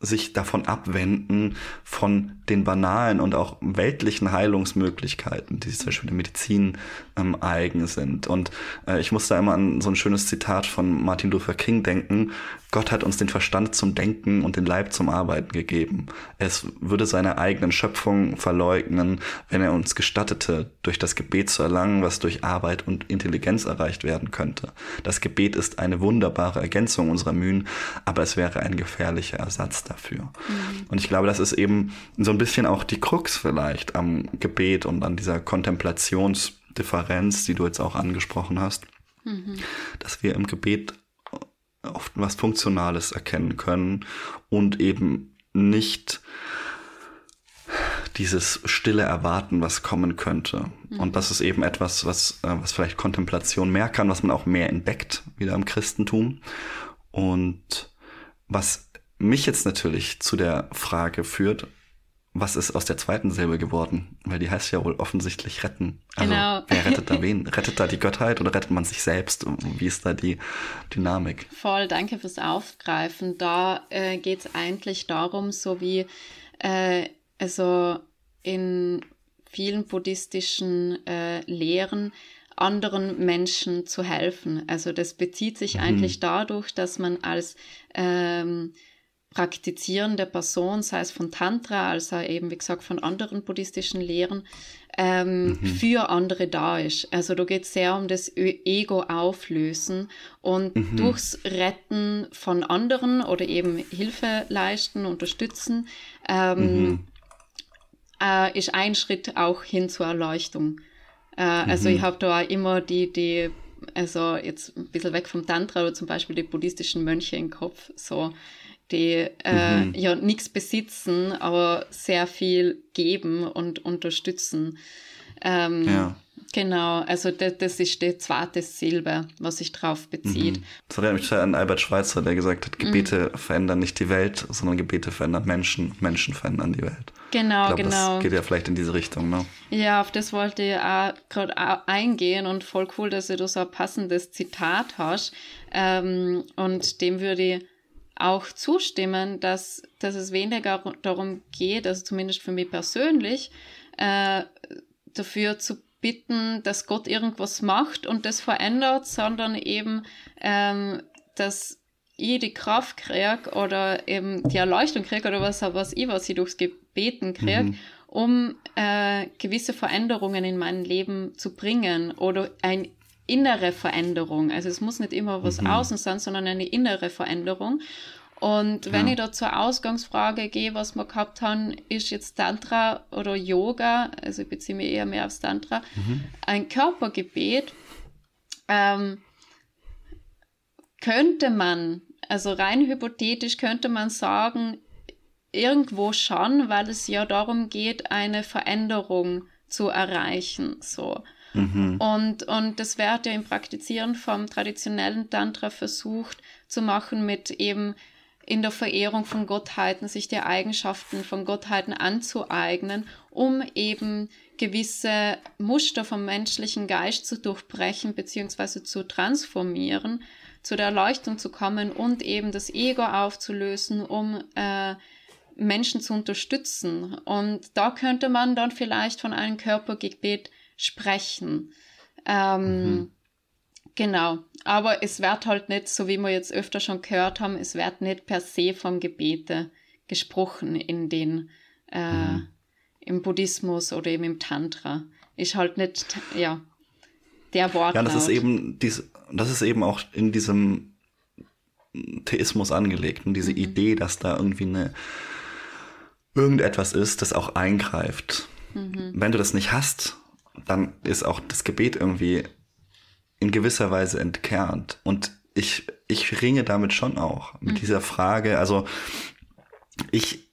sich davon abwenden, von den banalen und auch weltlichen Heilungsmöglichkeiten, die zum Beispiel der Medizin ähm, eigen sind. Und äh, ich muss da immer an so ein schönes Zitat von Martin Luther King denken. Gott hat uns den Verstand zum Denken und den Leib zum Arbeiten gegeben. Es würde seine eigenen Schöpfung verleugnen, wenn er uns gestattete, durch das Gebet zu erlangen, was durch Arbeit und Intelligenz erreicht werden könnte. Das Gebet ist eine wunderbare Ergänzung unserer Mühen, aber es wäre ein gefährlicher Ersatz dafür. Mhm. Und ich glaube, das ist eben so ein bisschen auch die Krux vielleicht am Gebet und an dieser Kontemplationsdifferenz, die du jetzt auch angesprochen hast, mhm. dass wir im Gebet oft was Funktionales erkennen können und eben nicht dieses stille Erwarten, was kommen könnte. Mhm. Und das ist eben etwas, was, äh, was vielleicht Kontemplation mehr kann, was man auch mehr entdeckt, wieder im Christentum. Und was mich jetzt natürlich zu der Frage führt, was ist aus der zweiten Silbe geworden? Weil die heißt ja wohl offensichtlich retten. Also genau. wer [LAUGHS] rettet da wen? Rettet da die Gottheit oder rettet man sich selbst? Wie ist da die Dynamik? Voll, danke fürs Aufgreifen. Da äh, geht es eigentlich darum, so wie äh, also in vielen buddhistischen äh, Lehren anderen Menschen zu helfen. Also das bezieht sich mhm. eigentlich dadurch, dass man als ähm, praktizierende Person, sei es von Tantra, als auch eben, wie gesagt, von anderen buddhistischen Lehren, ähm, mhm. für andere da ist. Also da geht es sehr um das Ego auflösen und mhm. durchs Retten von anderen oder eben Hilfe leisten, unterstützen, ähm, mhm. äh, ist ein Schritt auch hin zur Erleuchtung. Äh, also ich mhm. habe da auch immer die, die, also jetzt ein bisschen weg vom Tantra oder zum Beispiel die buddhistischen Mönche im Kopf, so die äh, mhm. ja nichts besitzen, aber sehr viel geben und unterstützen. Ähm, ja. Genau, also das, das, ist die zweite Silbe, was sich drauf bezieht. Mhm. Das erinnert mich an Albert Schweitzer, der gesagt hat, Gebete mhm. verändern nicht die Welt, sondern Gebete verändern Menschen, Menschen verändern die Welt. Genau, glaub, genau. Das geht ja vielleicht in diese Richtung, ne? Ja, auf das wollte ich auch gerade eingehen und voll cool, dass du so ein passendes Zitat hast. Ähm, und dem würde ich auch zustimmen, dass, dass es weniger darum geht, also zumindest für mich persönlich, äh, dafür zu bitten, dass Gott irgendwas macht und das verändert, sondern eben, ähm, dass ich die Kraft kriege oder eben die Erleuchtung kriege oder was, was ich, was ich durchs Gebeten kriege, mhm. um äh, gewisse Veränderungen in mein Leben zu bringen oder ein innere Veränderung. Also es muss nicht immer was mhm. außen sein, sondern eine innere Veränderung. Und wenn ja. ich da zur Ausgangsfrage gehe, was wir gehabt haben, ist jetzt Tantra oder Yoga, also ich beziehe mich eher mehr aufs Tantra, mhm. ein Körpergebet, ähm, könnte man, also rein hypothetisch könnte man sagen, irgendwo schon, weil es ja darum geht, eine Veränderung zu erreichen, so. Mhm. Und, und das wird ja im Praktizieren vom traditionellen Tantra versucht zu machen mit eben in der Verehrung von Gottheiten sich die Eigenschaften von Gottheiten anzueignen, um eben gewisse Muster vom menschlichen Geist zu durchbrechen bzw. zu transformieren, zu der Erleuchtung zu kommen und eben das Ego aufzulösen, um äh, Menschen zu unterstützen. Und da könnte man dann vielleicht von einem Körpergebet sprechen. Ähm, mhm. Genau, aber es wird halt nicht, so wie wir jetzt öfter schon gehört haben, es wird nicht per se vom Gebete gesprochen in den, äh, mhm. im Buddhismus oder eben im Tantra. Ist halt nicht, ja, der Wort. Ja, das ist eben, dies, das ist eben auch in diesem Theismus angelegt und diese mhm. Idee, dass da irgendwie eine, irgendetwas ist, das auch eingreift. Mhm. Wenn du das nicht hast, dann ist auch das Gebet irgendwie in gewisser Weise entkernt. Und ich, ich ringe damit schon auch, mit mhm. dieser Frage. Also ich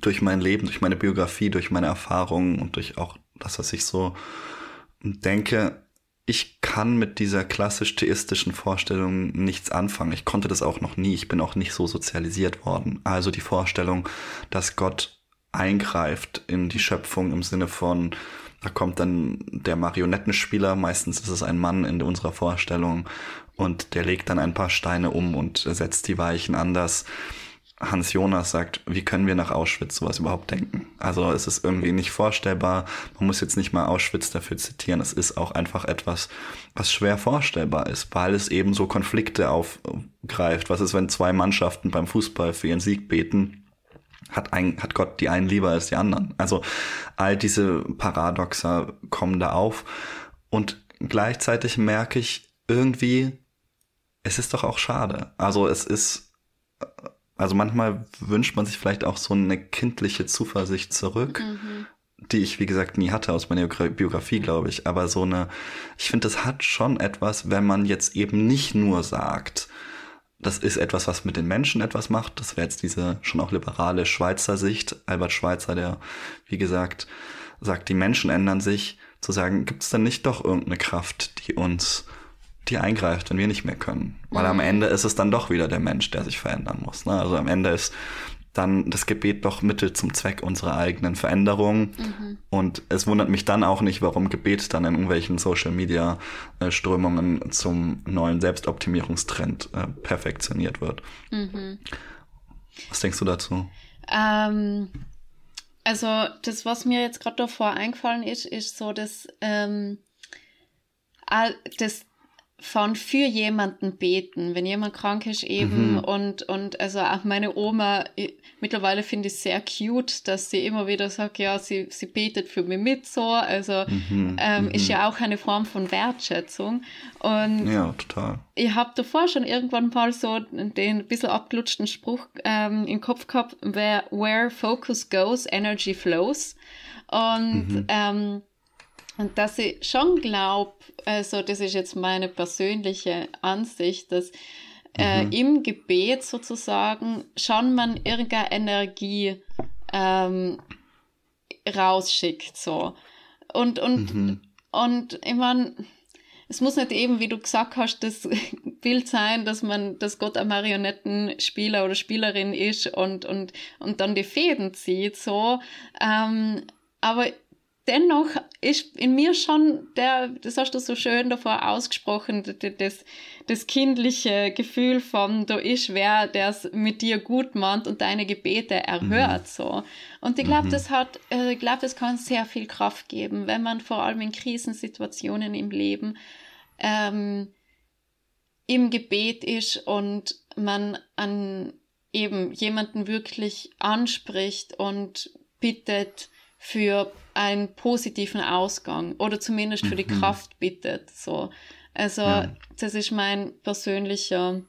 durch mein Leben, durch meine Biografie, durch meine Erfahrungen und durch auch das, was ich so denke, ich kann mit dieser klassisch theistischen Vorstellung nichts anfangen. Ich konnte das auch noch nie. Ich bin auch nicht so sozialisiert worden. Also die Vorstellung, dass Gott eingreift in die Schöpfung im Sinne von, da kommt dann der Marionettenspieler, meistens ist es ein Mann in unserer Vorstellung, und der legt dann ein paar Steine um und setzt die Weichen anders. Hans Jonas sagt, wie können wir nach Auschwitz sowas überhaupt denken? Also es ist irgendwie nicht vorstellbar. Man muss jetzt nicht mal Auschwitz dafür zitieren. Es ist auch einfach etwas, was schwer vorstellbar ist, weil es eben so Konflikte aufgreift. Was ist, wenn zwei Mannschaften beim Fußball für ihren Sieg beten? hat, ein, hat Gott die einen lieber als die anderen. Also all diese Paradoxa kommen da auf. Und gleichzeitig merke ich irgendwie, es ist doch auch schade. Also es ist, also manchmal wünscht man sich vielleicht auch so eine kindliche Zuversicht zurück, mhm. die ich, wie gesagt, nie hatte aus meiner Biografie, glaube ich. Aber so eine, ich finde, das hat schon etwas, wenn man jetzt eben nicht nur sagt, das ist etwas, was mit den Menschen etwas macht. Das wäre jetzt diese schon auch liberale Schweizer Sicht. Albert Schweitzer, der, wie gesagt, sagt, die Menschen ändern sich. Zu sagen, gibt es dann nicht doch irgendeine Kraft, die uns, die eingreift, wenn wir nicht mehr können? Weil mhm. am Ende ist es dann doch wieder der Mensch, der sich verändern muss. Ne? Also am Ende ist dann das Gebet doch Mittel zum Zweck unserer eigenen Veränderung. Mhm. Und es wundert mich dann auch nicht, warum Gebet dann in irgendwelchen Social Media äh, Strömungen zum neuen Selbstoptimierungstrend äh, perfektioniert wird. Mhm. Was denkst du dazu? Ähm, also das, was mir jetzt gerade davor eingefallen ist, ist so, dass ähm, das von für jemanden beten, wenn jemand krank ist eben mhm. und und also auch meine Oma ich, mittlerweile finde ich sehr cute, dass sie immer wieder sagt, ja sie sie betet für mich mit so, also mhm. Ähm, mhm. ist ja auch eine Form von Wertschätzung und ja total. Ich habe davor schon irgendwann mal so den bisschen abgelutschten Spruch ähm, im Kopf gehabt, where, where focus goes, energy flows und mhm. ähm, und dass ich schon glaube, also das ist jetzt meine persönliche Ansicht, dass äh, mhm. im Gebet sozusagen schon man irgendeine Energie ähm, rausschickt. So. Und, und, mhm. und ich meine, es muss nicht eben, wie du gesagt hast, das [LAUGHS] Bild sein, dass man, dass Gott ein Marionettenspieler oder Spielerin ist und, und, und dann die Fäden zieht, so. Ähm, aber dennoch ist in mir schon der, das hast du so schön davor ausgesprochen, das, das kindliche Gefühl von, da ist wer, der es mit dir gut meint und deine Gebete erhört, mhm. so. Und ich glaube, mhm. das hat, äh, ich glaube, das kann sehr viel Kraft geben, wenn man vor allem in Krisensituationen im Leben, ähm, im Gebet ist und man an eben jemanden wirklich anspricht und bittet für einen positiven Ausgang oder zumindest für die mhm. Kraft bittet. So. Also ja. das ist mein persönlicher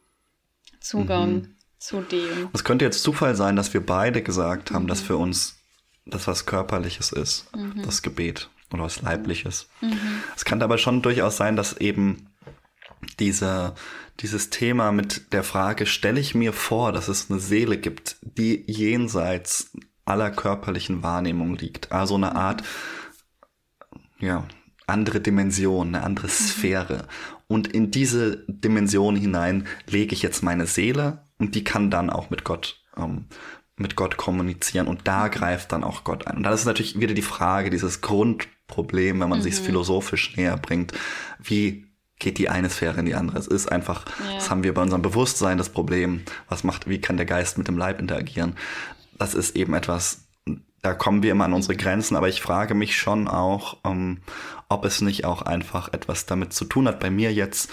Zugang mhm. zu dem. Es könnte jetzt Zufall sein, dass wir beide gesagt haben, mhm. dass für uns das was Körperliches ist, mhm. das Gebet oder was Leibliches. Mhm. Es kann aber schon durchaus sein, dass eben diese, dieses Thema mit der Frage, stelle ich mir vor, dass es eine Seele gibt, die jenseits aller körperlichen Wahrnehmung liegt. Also eine Art, ja, andere Dimension, eine andere mhm. Sphäre. Und in diese Dimension hinein lege ich jetzt meine Seele und die kann dann auch mit Gott, ähm, mit Gott kommunizieren und da greift dann auch Gott ein. Und das ist natürlich wieder die Frage, dieses Grundproblem, wenn man mhm. sich es philosophisch näher bringt. Wie geht die eine Sphäre in die andere? Es ist einfach, ja. das haben wir bei unserem Bewusstsein das Problem. Was macht, wie kann der Geist mit dem Leib interagieren? Das ist eben etwas, da kommen wir immer an unsere Grenzen, aber ich frage mich schon auch, ähm, ob es nicht auch einfach etwas damit zu tun hat, bei mir jetzt,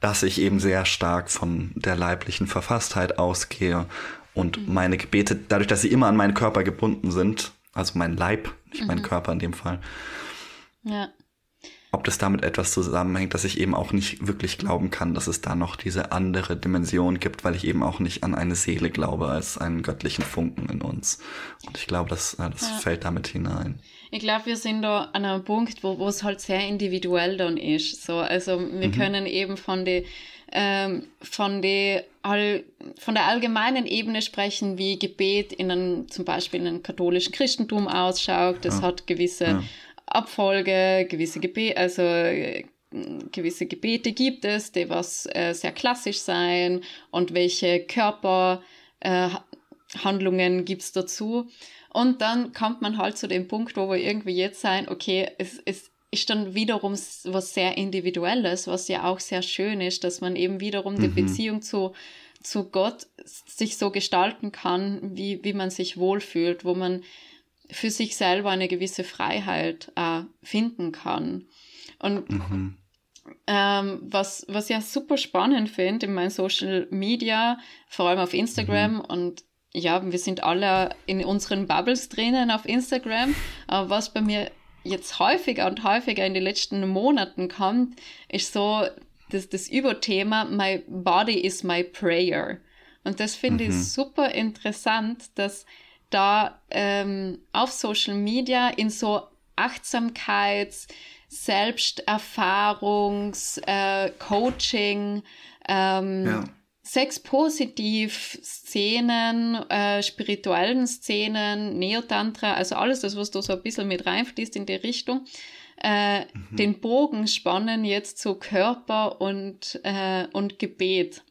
dass ich eben sehr stark von der leiblichen Verfasstheit ausgehe und mhm. meine Gebete, dadurch, dass sie immer an meinen Körper gebunden sind, also mein Leib, nicht mhm. mein Körper in dem Fall, ja ob das damit etwas zusammenhängt, dass ich eben auch nicht wirklich glauben kann, dass es da noch diese andere Dimension gibt, weil ich eben auch nicht an eine Seele glaube als einen göttlichen Funken in uns. Und ich glaube, das, das ja. fällt damit hinein. Ich glaube, wir sind da an einem Punkt, wo, es halt sehr individuell dann ist. So, also wir mhm. können eben von der ähm, von, die, all, von der allgemeinen Ebene sprechen, wie Gebet in einem, zum Beispiel in einem katholischen Christentum ausschaut. Das ja. hat gewisse ja. Abfolge, gewisse Gebete, also äh, gewisse Gebete gibt es, die was äh, sehr klassisch sein und welche Körperhandlungen äh, gibt es dazu. Und dann kommt man halt zu dem Punkt, wo wir irgendwie jetzt sein, okay, es, es ist dann wiederum was sehr Individuelles, was ja auch sehr schön ist, dass man eben wiederum mhm. die Beziehung zu, zu Gott sich so gestalten kann, wie, wie man sich wohlfühlt, wo man für sich selber eine gewisse Freiheit äh, finden kann. Und mhm. ähm, was, was ich ja super spannend finde in meinen Social Media, vor allem auf Instagram mhm. und ja, wir sind alle in unseren Bubbles drinnen auf Instagram, aber was bei mir jetzt häufiger und häufiger in den letzten Monaten kommt, ist so das, das Überthema My Body is my prayer. Und das finde mhm. ich super interessant, dass da ähm, auf Social Media in so Achtsamkeits-, Selbsterfahrungs-, äh, Coaching, ähm, ja. Sex-Positiv-Szenen, äh, spirituellen Szenen, Neotantra, also alles das, was da so ein bisschen mit reinfließt in die Richtung, äh, mhm. den Bogen spannen jetzt zu Körper und, äh, und Gebet.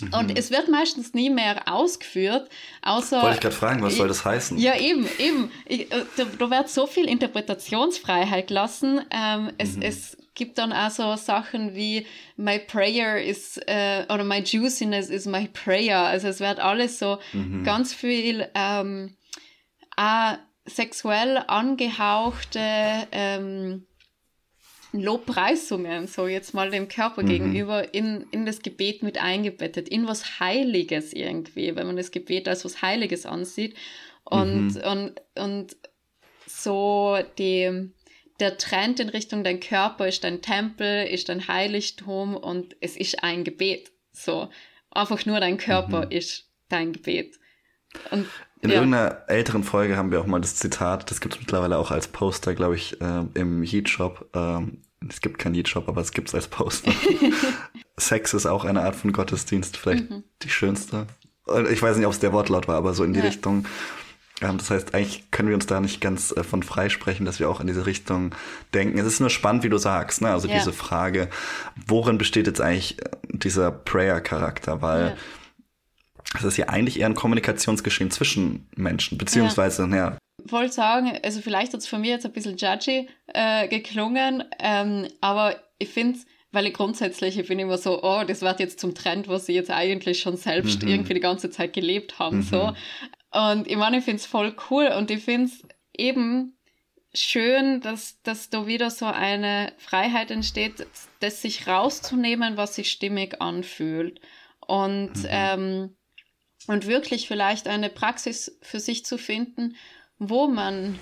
Mhm. Und es wird meistens nie mehr ausgeführt, außer. Wollte ich gerade fragen, was soll das heißen? Ja, eben, eben. Ich, äh, da, da, wird so viel Interpretationsfreiheit lassen. Ähm, es, mhm. es gibt dann auch so Sachen wie My prayer is, äh, oder My juiciness is my prayer. Also es wird alles so mhm. ganz viel ähm, auch sexuell angehauchte ähm, Lobpreisungen, so jetzt mal dem Körper mhm. gegenüber, in, in das Gebet mit eingebettet, in was Heiliges irgendwie, wenn man das Gebet als was Heiliges ansieht. Und, mhm. und, und so die, der Trend in Richtung dein Körper ist dein Tempel, ist dein Heiligtum und es ist ein Gebet. So, einfach nur dein Körper mhm. ist dein Gebet. Und, in ja. irgendeiner älteren Folge haben wir auch mal das Zitat, das gibt es mittlerweile auch als Poster, glaube ich, äh, im Heat-Shop. Ähm, es gibt keinen Heat-Shop, aber es gibt es als Poster. [LAUGHS] Sex ist auch eine Art von Gottesdienst, vielleicht mhm. die schönste. Ich weiß nicht, ob es der Wortlaut war, aber so in die ja. Richtung. Ähm, das heißt, eigentlich können wir uns da nicht ganz äh, von freisprechen, dass wir auch in diese Richtung denken. Es ist nur spannend, wie du sagst, ne? Also ja. diese Frage, worin besteht jetzt eigentlich äh, dieser Prayer-Charakter? Weil ja. es ist ja eigentlich eher ein Kommunikationsgeschehen zwischen Menschen, beziehungsweise, ja. ja wollte sagen, also vielleicht hat es von mir jetzt ein bisschen judgy äh, geklungen, ähm, aber ich finde weil ich grundsätzlich, ich bin immer so, oh, das wird jetzt zum Trend, was sie jetzt eigentlich schon selbst mhm. irgendwie die ganze Zeit gelebt haben, mhm. so. Und ich meine, ich finde es voll cool und ich finde es eben schön, dass, dass da wieder so eine Freiheit entsteht, das sich rauszunehmen, was sich stimmig anfühlt. Und, mhm. ähm, und wirklich vielleicht eine Praxis für sich zu finden, wo man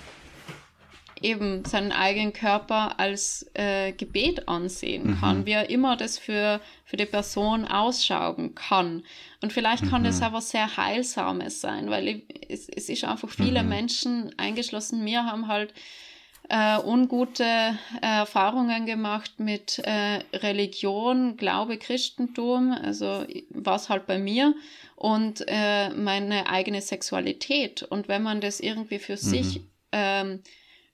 eben seinen eigenen Körper als äh, Gebet ansehen mhm. kann, wie er immer das für, für die Person ausschauen kann. Und vielleicht kann mhm. das aber sehr Heilsames sein, weil ich, es, es ist einfach viele mhm. Menschen, eingeschlossen mir, haben halt äh, ungute äh, Erfahrungen gemacht mit äh, Religion, Glaube, Christentum, also war es halt bei mir und äh, meine eigene Sexualität. Und wenn man das irgendwie für mhm. sich ähm,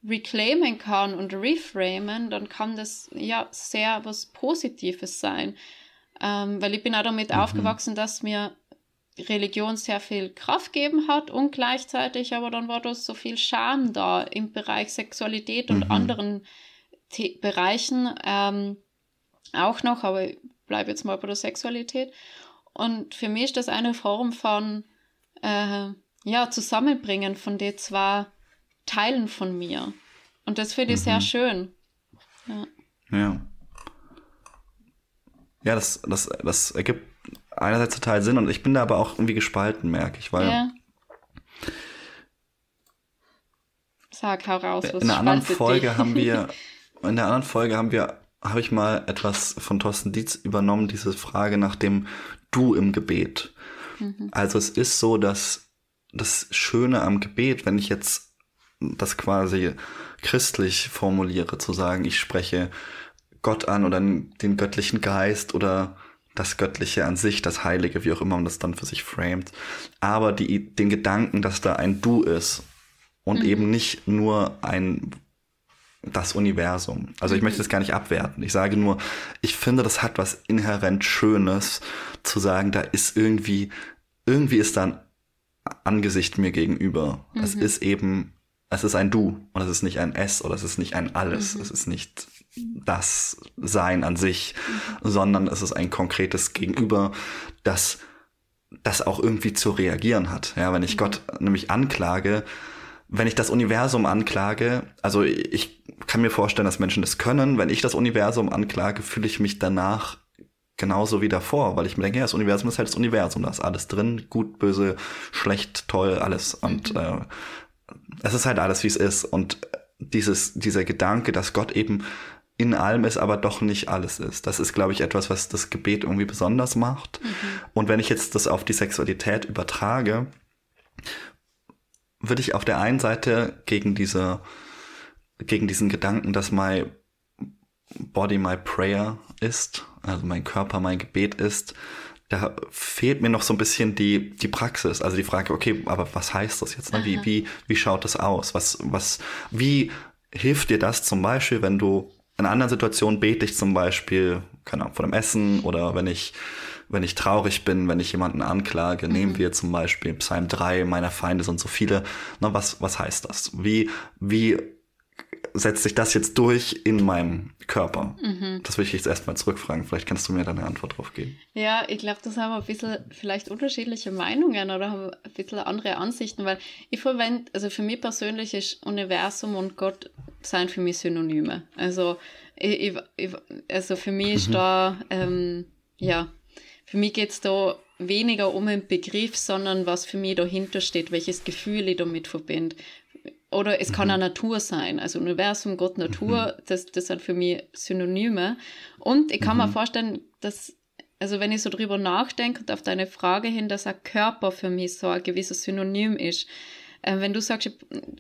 reclaimen kann und reframen, dann kann das ja sehr was Positives sein. Ähm, weil ich bin auch damit mhm. aufgewachsen, dass mir Religion sehr viel Kraft gegeben hat und gleichzeitig aber dann war da so viel Scham da im Bereich Sexualität und mhm. anderen The Bereichen ähm, auch noch, aber ich bleibe jetzt mal bei der Sexualität. Und für mich ist das eine Form von äh, ja, Zusammenbringen von den zwei Teilen von mir. Und das finde ich mhm. sehr schön. Ja. Ja, ja das, das, das ergibt einerseits total Sinn und ich bin da aber auch irgendwie gespalten, merke ich, weil. Ja. Sag, hau raus. Was in einer anderen Folge dich? haben wir, [LAUGHS] in der anderen Folge haben wir, habe ich mal etwas von Thorsten Dietz übernommen, diese Frage nach dem Du im Gebet. Mhm. Also es ist so, dass das Schöne am Gebet, wenn ich jetzt das quasi christlich formuliere, zu sagen, ich spreche Gott an oder den göttlichen Geist oder das Göttliche an sich, das Heilige, wie auch immer man das dann für sich framet. Aber die, den Gedanken, dass da ein Du ist und mhm. eben nicht nur ein das Universum. Also ich möchte das gar nicht abwerten. Ich sage nur, ich finde, das hat was inhärent Schönes, zu sagen, da ist irgendwie, irgendwie ist da ein Angesicht mir gegenüber. Mhm. Es ist eben es ist ein Du und es ist nicht ein Es oder es ist nicht ein Alles. Mhm. Es ist nicht das Sein an sich, sondern es ist ein konkretes Gegenüber, das das auch irgendwie zu reagieren hat. Ja, wenn ich mhm. Gott nämlich anklage, wenn ich das Universum anklage, also ich kann mir vorstellen, dass Menschen das können. Wenn ich das Universum anklage, fühle ich mich danach genauso wie davor, weil ich mir denke, ja, das Universum ist halt das Universum, da ist alles drin, gut, böse, schlecht, toll, alles. Und mhm. äh, es ist halt alles, wie es ist. Und dieses, dieser Gedanke, dass Gott eben in allem ist, aber doch nicht alles ist. Das ist, glaube ich, etwas, was das Gebet irgendwie besonders macht. Mhm. Und wenn ich jetzt das auf die Sexualität übertrage, würde ich auf der einen Seite gegen diese, gegen diesen Gedanken, dass my body my prayer ist, also mein Körper mein Gebet ist, da fehlt mir noch so ein bisschen die, die Praxis, also die Frage, okay, aber was heißt das jetzt? Ne? Wie, wie, wie schaut das aus? Was, was, wie hilft dir das zum Beispiel, wenn du in einer anderen Situation bete ich zum Beispiel, keine Ahnung, vor dem Essen oder wenn ich, wenn ich traurig bin, wenn ich jemanden anklage, mhm. nehmen wir zum Beispiel Psalm 3, meiner Feinde sind so viele. Na, was, was heißt das? Wie, wie setzt sich das jetzt durch in meinem Körper? Mhm. Das will ich jetzt erstmal zurückfragen. Vielleicht kannst du mir da eine Antwort drauf geben. Ja, ich glaube, das haben wir ein bisschen vielleicht unterschiedliche Meinungen oder haben ein bisschen andere Ansichten, weil ich verwende, also für mich persönlich ist Universum und Gott sind für mich Synonyme. Also, ich, ich, also für mich ist mhm. da, ähm, ja, für mich geht es da weniger um einen Begriff, sondern was für mich dahinter steht, welches Gefühl ich damit verbinde. Oder es kann mhm. auch Natur sein, also Universum, Gott, Natur, mhm. das, das sind für mich Synonyme. Und ich kann mhm. mir vorstellen, dass, also wenn ich so drüber nachdenke und auf deine Frage hin, dass ein Körper für mich so ein gewisses Synonym ist. Äh, wenn du sagst, ich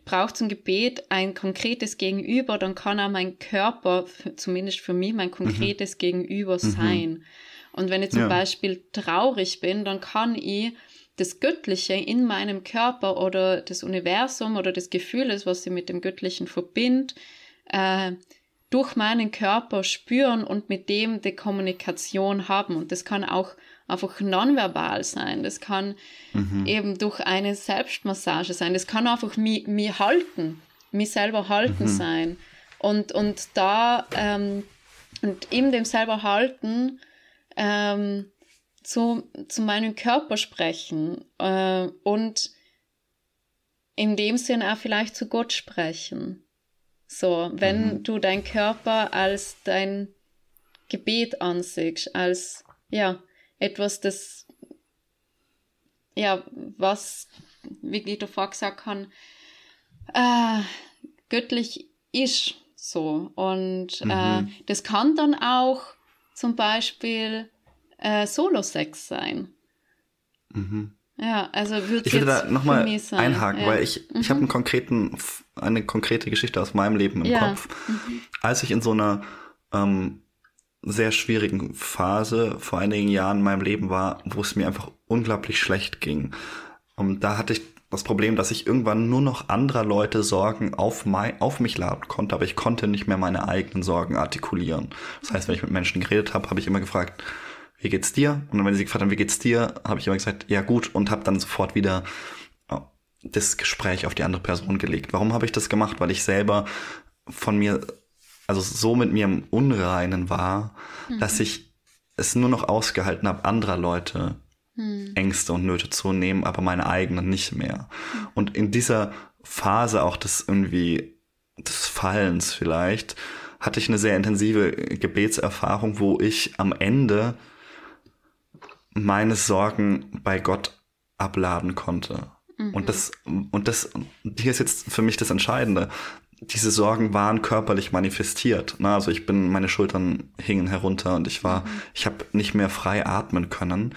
brauche zum Gebet ein konkretes Gegenüber, dann kann auch mein Körper, zumindest für mich, mein mhm. konkretes Gegenüber mhm. sein. Und wenn ich zum ja. Beispiel traurig bin, dann kann ich das Göttliche in meinem Körper oder das Universum oder das Gefühles, was sie mit dem Göttlichen verbindet, äh, durch meinen Körper spüren und mit dem die Kommunikation haben. Und das kann auch einfach nonverbal sein. Das kann mhm. eben durch eine Selbstmassage sein. Das kann einfach mich, mich halten, mich selber halten mhm. sein. Und, und da, ähm, und in dem selber halten, ähm, zu, zu meinem Körper sprechen äh, und in dem Sinn auch vielleicht zu Gott sprechen. So, wenn mhm. du deinen Körper als dein Gebet ansiehst, als ja, etwas, das ja, was, wie Guido vorher gesagt kann, äh, göttlich ist so. Und äh, mhm. äh, das kann dann auch zum Beispiel äh, Solo-Sex sein. Mhm. Ja, also würde Ich würde da nochmal einhaken, ja. weil ich, mhm. ich habe einen konkreten, eine konkrete Geschichte aus meinem Leben im ja. Kopf. Mhm. Als ich in so einer ähm, sehr schwierigen Phase vor einigen Jahren in meinem Leben war, wo es mir einfach unglaublich schlecht ging. Und da hatte ich das Problem, dass ich irgendwann nur noch anderer Leute Sorgen auf, mein, auf mich laden konnte, aber ich konnte nicht mehr meine eigenen Sorgen artikulieren. Das heißt, wenn ich mit Menschen geredet habe, habe ich immer gefragt, wie geht's dir? Und dann, wenn sie gefragt haben, wie geht's dir, habe ich immer gesagt, ja gut, und habe dann sofort wieder äh, das Gespräch auf die andere Person gelegt. Warum habe ich das gemacht? Weil ich selber von mir, also so mit mir im Unreinen war, mhm. dass ich es nur noch ausgehalten habe, anderer Leute mhm. Ängste und Nöte zu nehmen, aber meine eigenen nicht mehr. Mhm. Und in dieser Phase auch des irgendwie des Fallens vielleicht, hatte ich eine sehr intensive Gebetserfahrung, wo ich am Ende meine Sorgen bei Gott abladen konnte. Mhm. Und das, und das, hier ist jetzt für mich das Entscheidende. Diese Sorgen waren körperlich manifestiert. Ne? Also ich bin, meine Schultern hingen herunter und ich war, mhm. ich habe nicht mehr frei atmen können.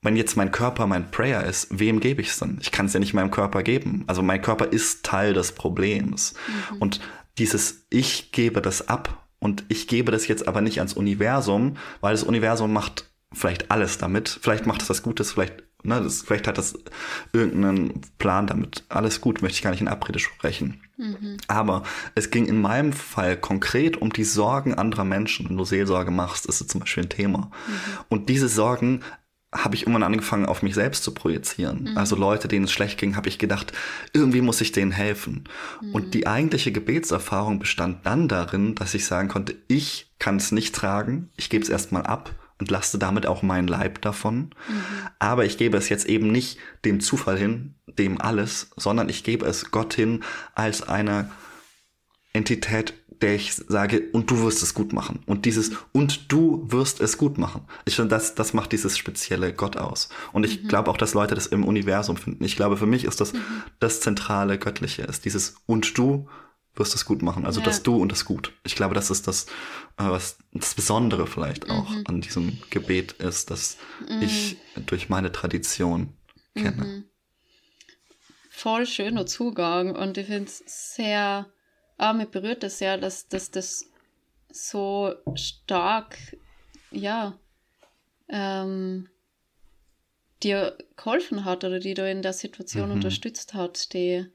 Wenn jetzt mein Körper mein Prayer ist, wem gebe ich es denn? Ich kann es ja nicht meinem Körper geben. Also mein Körper ist Teil des Problems. Mhm. Und dieses Ich gebe das ab und ich gebe das jetzt aber nicht ans Universum, weil das Universum macht vielleicht alles damit. Vielleicht macht es was Gutes, vielleicht, ne, das, vielleicht hat das irgendeinen Plan damit. Alles gut, möchte ich gar nicht in Abrede sprechen. Mhm. Aber es ging in meinem Fall konkret um die Sorgen anderer Menschen. Wenn du Seelsorge machst, ist es zum Beispiel ein Thema. Mhm. Und diese Sorgen habe ich irgendwann angefangen, auf mich selbst zu projizieren. Mhm. Also Leute, denen es schlecht ging, habe ich gedacht, irgendwie muss ich denen helfen. Mhm. Und die eigentliche Gebetserfahrung bestand dann darin, dass ich sagen konnte, ich kann es nicht tragen, ich gebe es erstmal ab und laste damit auch meinen Leib davon. Mhm. Aber ich gebe es jetzt eben nicht dem Zufall hin, dem alles, sondern ich gebe es Gott hin als eine Entität, der ich sage, und du wirst es gut machen. Und dieses, und du wirst es gut machen. Ich finde, das, das macht dieses spezielle Gott aus. Und ich mhm. glaube auch, dass Leute das im Universum finden. Ich glaube, für mich ist das mhm. das zentrale Göttliche, ist dieses, und du wirst es gut machen. Also ja. das Du und das Gut. Ich glaube, das ist das, was das Besondere vielleicht auch mhm. an diesem Gebet ist, dass mhm. ich durch meine Tradition kenne. Mhm. Voll schöner Zugang und ich finde es sehr, ah, mir berührt das sehr, dass, dass das so stark, ja, ähm, dir geholfen hat oder die du in der Situation mhm. unterstützt hat, die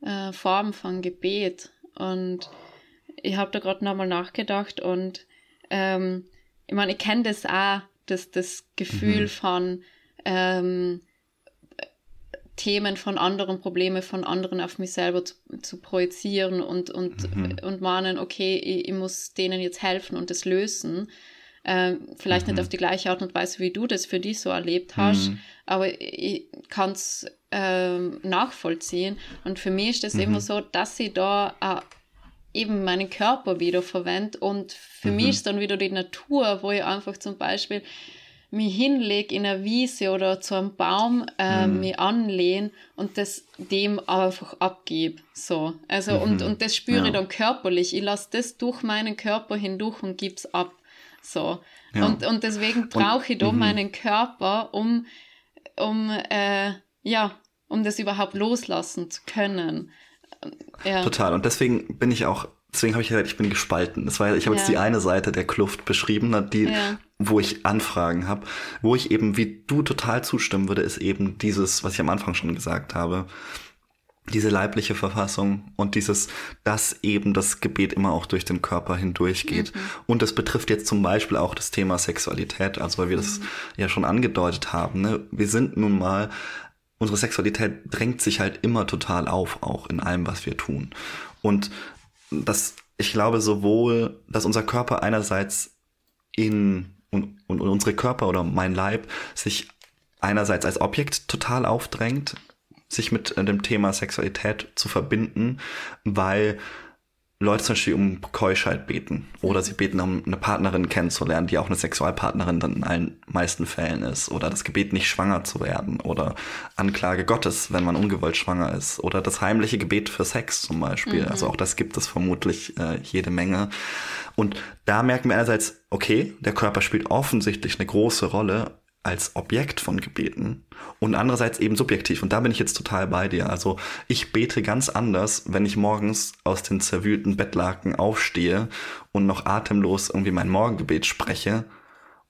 äh, Form von Gebet. Und ich habe da gerade nochmal nachgedacht und ähm, ich meine, ich kenne das auch, das, das Gefühl mhm. von ähm, Themen von anderen, Probleme von anderen auf mich selber zu, zu projizieren und, und, mhm. und mahnen, okay, ich, ich, muss denen jetzt helfen und das lösen. Ähm, vielleicht mhm. nicht auf die gleiche Art und Weise, wie du das für dich so erlebt hast, mhm. aber ich kann es ähm, nachvollziehen. Und für mich ist das immer mhm. so, dass ich da äh, eben meinen Körper wieder verwende und für mich mhm. ist dann wieder die Natur, wo ich einfach zum Beispiel mich hinlege in einer Wiese oder zu einem Baum äh, mhm. mich anlehne und das dem einfach abgebe. So. Also mhm. und, und das spüre ja. ich dann körperlich. Ich lasse das durch meinen Körper hindurch und gebe es ab. So. Ja. Und, und deswegen brauche ich da mhm. meinen Körper, um, um äh, ja, um das überhaupt loslassen zu können. Ja. Total. Und deswegen bin ich auch deswegen habe ich gesagt, ich bin gespalten. Das war, ich habe ja. jetzt die eine Seite der Kluft beschrieben, ne, die, ja. wo ich Anfragen habe, wo ich eben, wie du total zustimmen würde, ist eben dieses, was ich am Anfang schon gesagt habe, diese leibliche Verfassung und dieses, dass eben das Gebet immer auch durch den Körper hindurchgeht. Mhm. Und das betrifft jetzt zum Beispiel auch das Thema Sexualität, also weil wir mhm. das ja schon angedeutet haben. Ne? Wir sind nun mal, unsere Sexualität drängt sich halt immer total auf, auch in allem, was wir tun. Und dass ich glaube sowohl, dass unser Körper einerseits in und, und, und unsere Körper oder mein Leib sich einerseits als Objekt total aufdrängt, sich mit dem Thema Sexualität zu verbinden, weil Leute zum Beispiel um Keuschheit beten oder sie beten, um eine Partnerin kennenzulernen, die auch eine Sexualpartnerin dann in allen meisten Fällen ist oder das Gebet nicht schwanger zu werden oder Anklage Gottes, wenn man ungewollt schwanger ist oder das heimliche Gebet für Sex zum Beispiel. Mhm. Also auch das gibt es vermutlich äh, jede Menge. Und da merken wir einerseits, okay, der Körper spielt offensichtlich eine große Rolle, als Objekt von Gebeten und andererseits eben subjektiv. Und da bin ich jetzt total bei dir. Also ich bete ganz anders, wenn ich morgens aus den zerwühlten Bettlaken aufstehe und noch atemlos irgendwie mein Morgengebet spreche.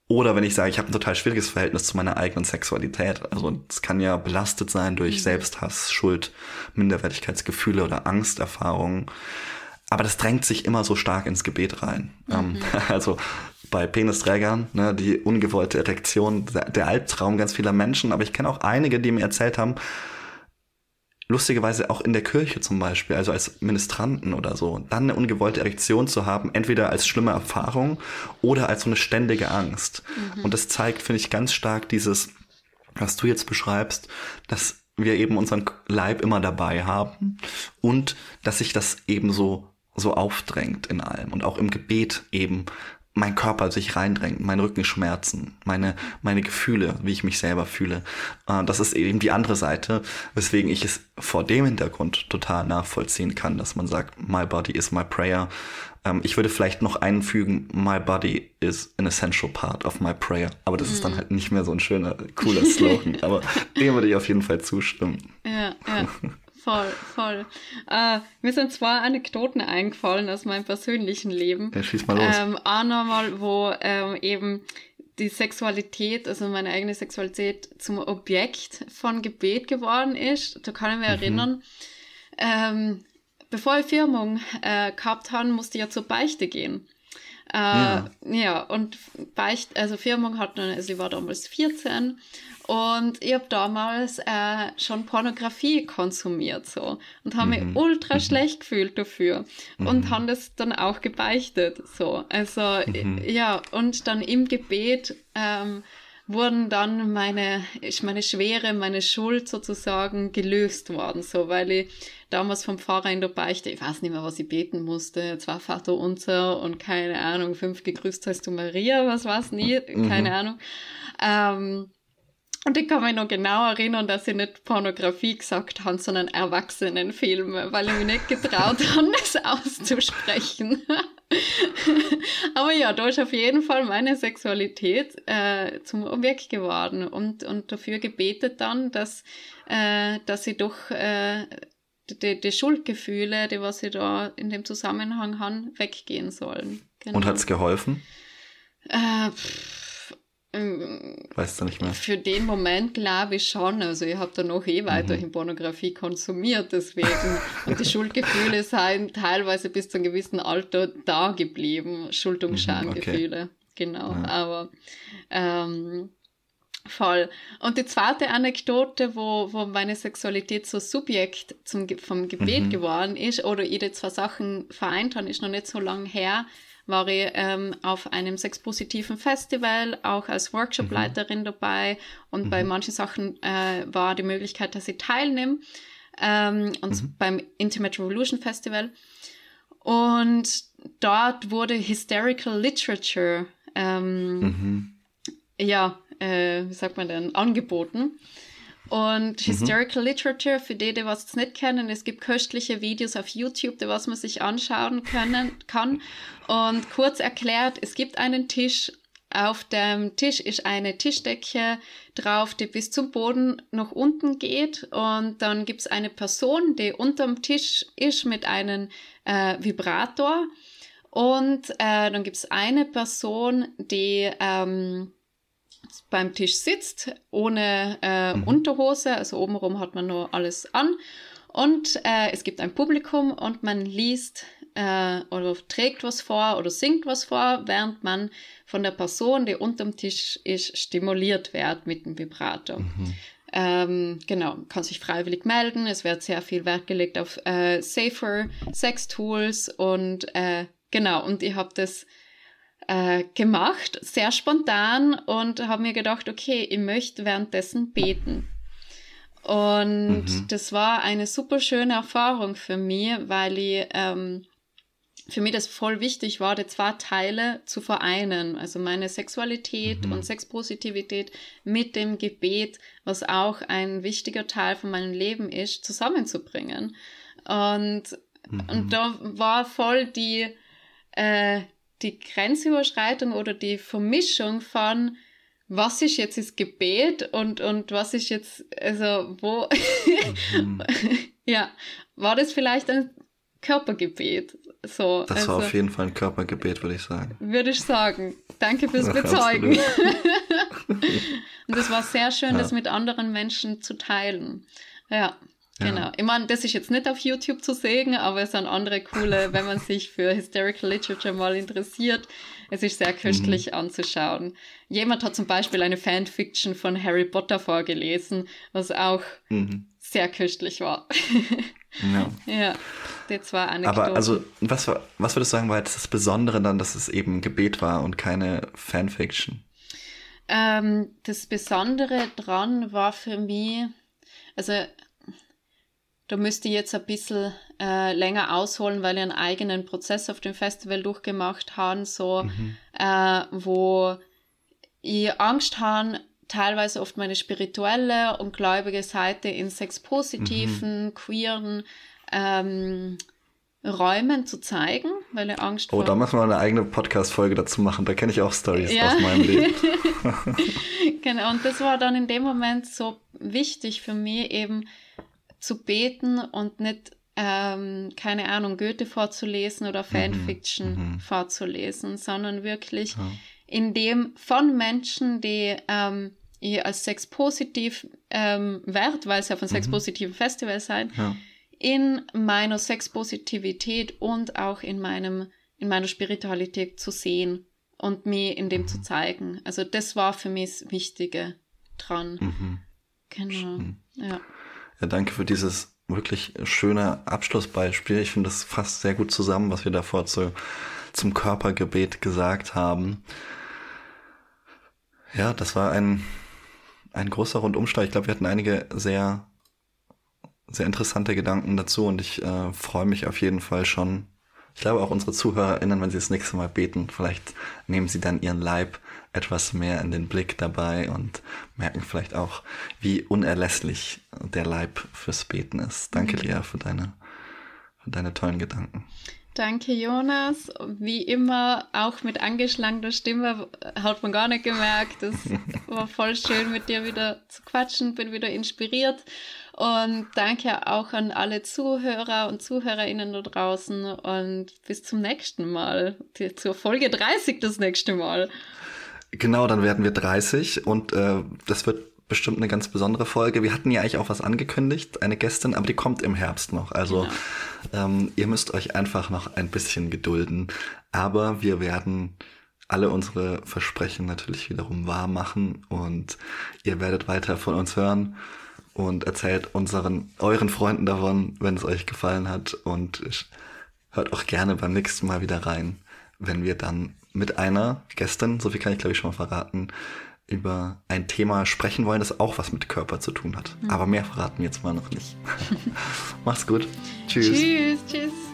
Oder wenn ich sage, ich habe ein total schwieriges Verhältnis zu meiner eigenen Sexualität. Also es kann ja belastet sein durch mhm. Selbsthass, Schuld, Minderwertigkeitsgefühle oder Angsterfahrungen. Aber das drängt sich immer so stark ins Gebet rein. Ähm, mhm. [LAUGHS] Also bei Penisträgern, ne, die ungewollte Erektion, der Albtraum ganz vieler Menschen. Aber ich kenne auch einige, die mir erzählt haben, lustigerweise auch in der Kirche zum Beispiel, also als Ministranten oder so, dann eine ungewollte Erektion zu haben, entweder als schlimme Erfahrung oder als so eine ständige Angst. Mhm. Und das zeigt, finde ich, ganz stark dieses, was du jetzt beschreibst, dass wir eben unseren Leib immer dabei haben und dass sich das eben so so aufdrängt in allem und auch im Gebet eben mein Körper sich reindrängt, mein Rückenschmerzen, meine, meine Gefühle, wie ich mich selber fühle. Äh, das ist eben die andere Seite, weswegen ich es vor dem Hintergrund total nachvollziehen kann, dass man sagt, my body is my prayer. Ähm, ich würde vielleicht noch einfügen, my body is an essential part of my prayer. Aber das mhm. ist dann mhm. halt nicht mehr so ein schöner, cooler Slogan. [LAUGHS] Aber dem würde ich auf jeden Fall zustimmen. Ja, ja. [LAUGHS] Voll, voll. Äh, mir sind zwei Anekdoten eingefallen aus meinem persönlichen Leben. Ja, schieß mal los. Ähm, auch nochmal, wo ähm, eben die Sexualität, also meine eigene Sexualität zum Objekt von Gebet geworden ist. Da kann ich mich mhm. erinnern. Ähm, bevor ich Firmung äh, gehabt habe, musste ich ja zur Beichte gehen. Äh, ja. ja, und Beicht, also Firmung hat, also ich war damals 14 und ich habe damals äh, schon Pornografie konsumiert so und habe mhm. mich ultra mhm. schlecht gefühlt dafür mhm. und habe das dann auch gebeichtet so. Also mhm. ja, und dann im Gebet ähm, wurden dann meine, meine Schwere, meine Schuld sozusagen gelöst worden, so, weil ich damals vom Pfarrer in der Beichte, ich weiß nicht mehr, was ich beten musste, zwar Vater unser und keine Ahnung, fünf gegrüßt heißt du Maria, was war's nie, keine mhm. Ahnung. Ähm, und ich kann mich noch genau erinnern, dass ich nicht Pornografie gesagt habe, sondern Erwachsenenfilme, weil ich mich nicht getraut [LAUGHS] habe, das auszusprechen. [LAUGHS] Aber ja, da ist auf jeden Fall meine Sexualität äh, zum Objekt geworden und, und dafür gebetet dann, dass, äh, dass ich doch äh, die, die Schuldgefühle, die was ich da in dem Zusammenhang habe, weggehen sollen. Genau. Und hat es geholfen? Äh, pff, Weißt du nicht mehr? Für den Moment glaube ich schon. Also ich habe da noch eh weiterhin mhm. Pornografie konsumiert, deswegen. Und die Schuldgefühle seien teilweise bis zu einem gewissen Alter da geblieben. Schuld- und mhm, Schamgefühle. Okay. Genau. Ja. Aber ähm, voll. Und die zweite Anekdote, wo, wo meine Sexualität so Subjekt zum, vom Gebet mhm. geworden ist oder ich die zwei Sachen vereint habe, ist noch nicht so lange her war ich ähm, auf einem sexpositiven Festival, auch als Workshopleiterin mhm. dabei. Und mhm. bei manchen Sachen äh, war die Möglichkeit, dass ich teilnehme. Ähm, und mhm. beim Intimate Revolution Festival. Und dort wurde Hysterical Literature, ähm, mhm. ja, äh, wie sagt man denn, angeboten. Und mhm. Hysterical Literature, für die, die was nicht kennen, es gibt köstliche Videos auf YouTube, die was man sich anschauen können, kann. Und kurz erklärt, es gibt einen Tisch. Auf dem Tisch ist eine Tischdecke drauf, die bis zum Boden nach unten geht. Und dann gibt es eine Person, die unterm Tisch ist mit einem äh, Vibrator. Und äh, dann gibt es eine Person, die ähm, beim Tisch sitzt, ohne äh, mhm. Unterhose, also obenrum hat man nur alles an. Und äh, es gibt ein Publikum und man liest äh, oder trägt was vor oder singt was vor, während man von der Person, die unterm Tisch ist, stimuliert wird mit dem Vibrator. Mhm. Ähm, genau, kann sich freiwillig melden. Es wird sehr viel Wert gelegt auf äh, safer Sex-Tools und äh, genau, und ich habe das äh, gemacht, sehr spontan und habe mir gedacht, okay, ich möchte währenddessen beten. Und mhm. das war eine super schöne Erfahrung für mich, weil ich ähm, für mich das voll wichtig war, die zwei Teile zu vereinen. Also meine Sexualität mhm. und Sexpositivität mit dem Gebet, was auch ein wichtiger Teil von meinem Leben ist, zusammenzubringen. Und, mhm. und da war voll die, äh, die Grenzüberschreitung oder die Vermischung von was ist jetzt das Gebet und, und was ist jetzt, also wo, mhm. [LAUGHS] ja, war das vielleicht ein Körpergebet? So, das also, war auf jeden Fall ein Körpergebet, würde ich sagen. Würde ich sagen. Danke fürs Bezeugen. [LAUGHS] und es war sehr schön, ja. das mit anderen Menschen zu teilen. Ja. Genau. Ja. Ich meine, das ist jetzt nicht auf YouTube zu sehen, aber es sind andere coole, [LAUGHS] wenn man sich für Hysterical Literature mal interessiert. Es ist sehr köstlich mhm. anzuschauen. Jemand hat zum Beispiel eine Fanfiction von Harry Potter vorgelesen, was auch mhm. sehr köstlich war. [LAUGHS] Ja. ja, die zwei Anekdoten. Aber also, was, was würdest du sagen, war jetzt das Besondere dann, dass es eben Gebet war und keine Fanfiction? Ähm, das Besondere dran war für mich, also da müsste ich jetzt ein bisschen äh, länger ausholen, weil ich einen eigenen Prozess auf dem Festival durchgemacht habe, so, mhm. äh, wo ich Angst habe, teilweise oft meine spirituelle und gläubige Seite in sexpositiven, mhm. queeren ähm, Räumen zu zeigen, weil ich Angst Oh, da müssen wir eine eigene Podcast-Folge dazu machen. Da kenne ich auch Stories ja. aus meinem Leben. [LAUGHS] [LAUGHS] genau, und das war dann in dem Moment so wichtig für mich eben, zu beten und nicht, ähm, keine Ahnung, Goethe vorzulesen oder mhm, Fanfiction mhm, vorzulesen, sondern wirklich ja. in dem von Menschen, die ähm, ich als sexpositiv ähm, wert, weil es ja von mhm. sexpositiven Festival sein, ja. in meiner Sexpositivität und auch in meinem in meiner Spiritualität zu sehen und mir in dem mhm. zu zeigen. Also das war für mich das Wichtige dran. Mhm. Genau. Ja. Ja, danke für dieses wirklich schöne Abschlussbeispiel. Ich finde, das fasst sehr gut zusammen, was wir davor zu, zum Körpergebet gesagt haben. Ja, das war ein, ein großer Rundumschlag. Ich glaube, wir hatten einige sehr, sehr interessante Gedanken dazu und ich äh, freue mich auf jeden Fall schon. Ich glaube auch unsere ZuhörerInnen, wenn sie das nächste Mal beten, vielleicht nehmen sie dann ihren Leib etwas mehr in den Blick dabei und merken vielleicht auch, wie unerlässlich der Leib fürs Beten ist. Danke, mhm. Lea, für deine, für deine tollen Gedanken. Danke, Jonas. Wie immer, auch mit angeschlagener Stimme, hat man gar nicht gemerkt. Es [LAUGHS] war voll schön, mit dir wieder zu quatschen, bin wieder inspiriert. Und danke auch an alle Zuhörer und Zuhörerinnen da draußen und bis zum nächsten Mal, zur Folge 30 das nächste Mal. Genau, dann werden wir 30 und äh, das wird bestimmt eine ganz besondere Folge. Wir hatten ja eigentlich auch was angekündigt, eine Gästin, aber die kommt im Herbst noch. Also genau. ähm, ihr müsst euch einfach noch ein bisschen gedulden. Aber wir werden alle unsere Versprechen natürlich wiederum wahr machen und ihr werdet weiter von uns hören und erzählt unseren, euren Freunden davon, wenn es euch gefallen hat und hört auch gerne beim nächsten Mal wieder rein, wenn wir dann mit einer Gästin, so viel kann ich glaube ich schon mal verraten, über ein Thema sprechen wollen, das auch was mit Körper zu tun hat. Mhm. Aber mehr verraten wir jetzt mal noch nicht. [LAUGHS] Macht's gut. Tschüss. Tschüss, tschüss.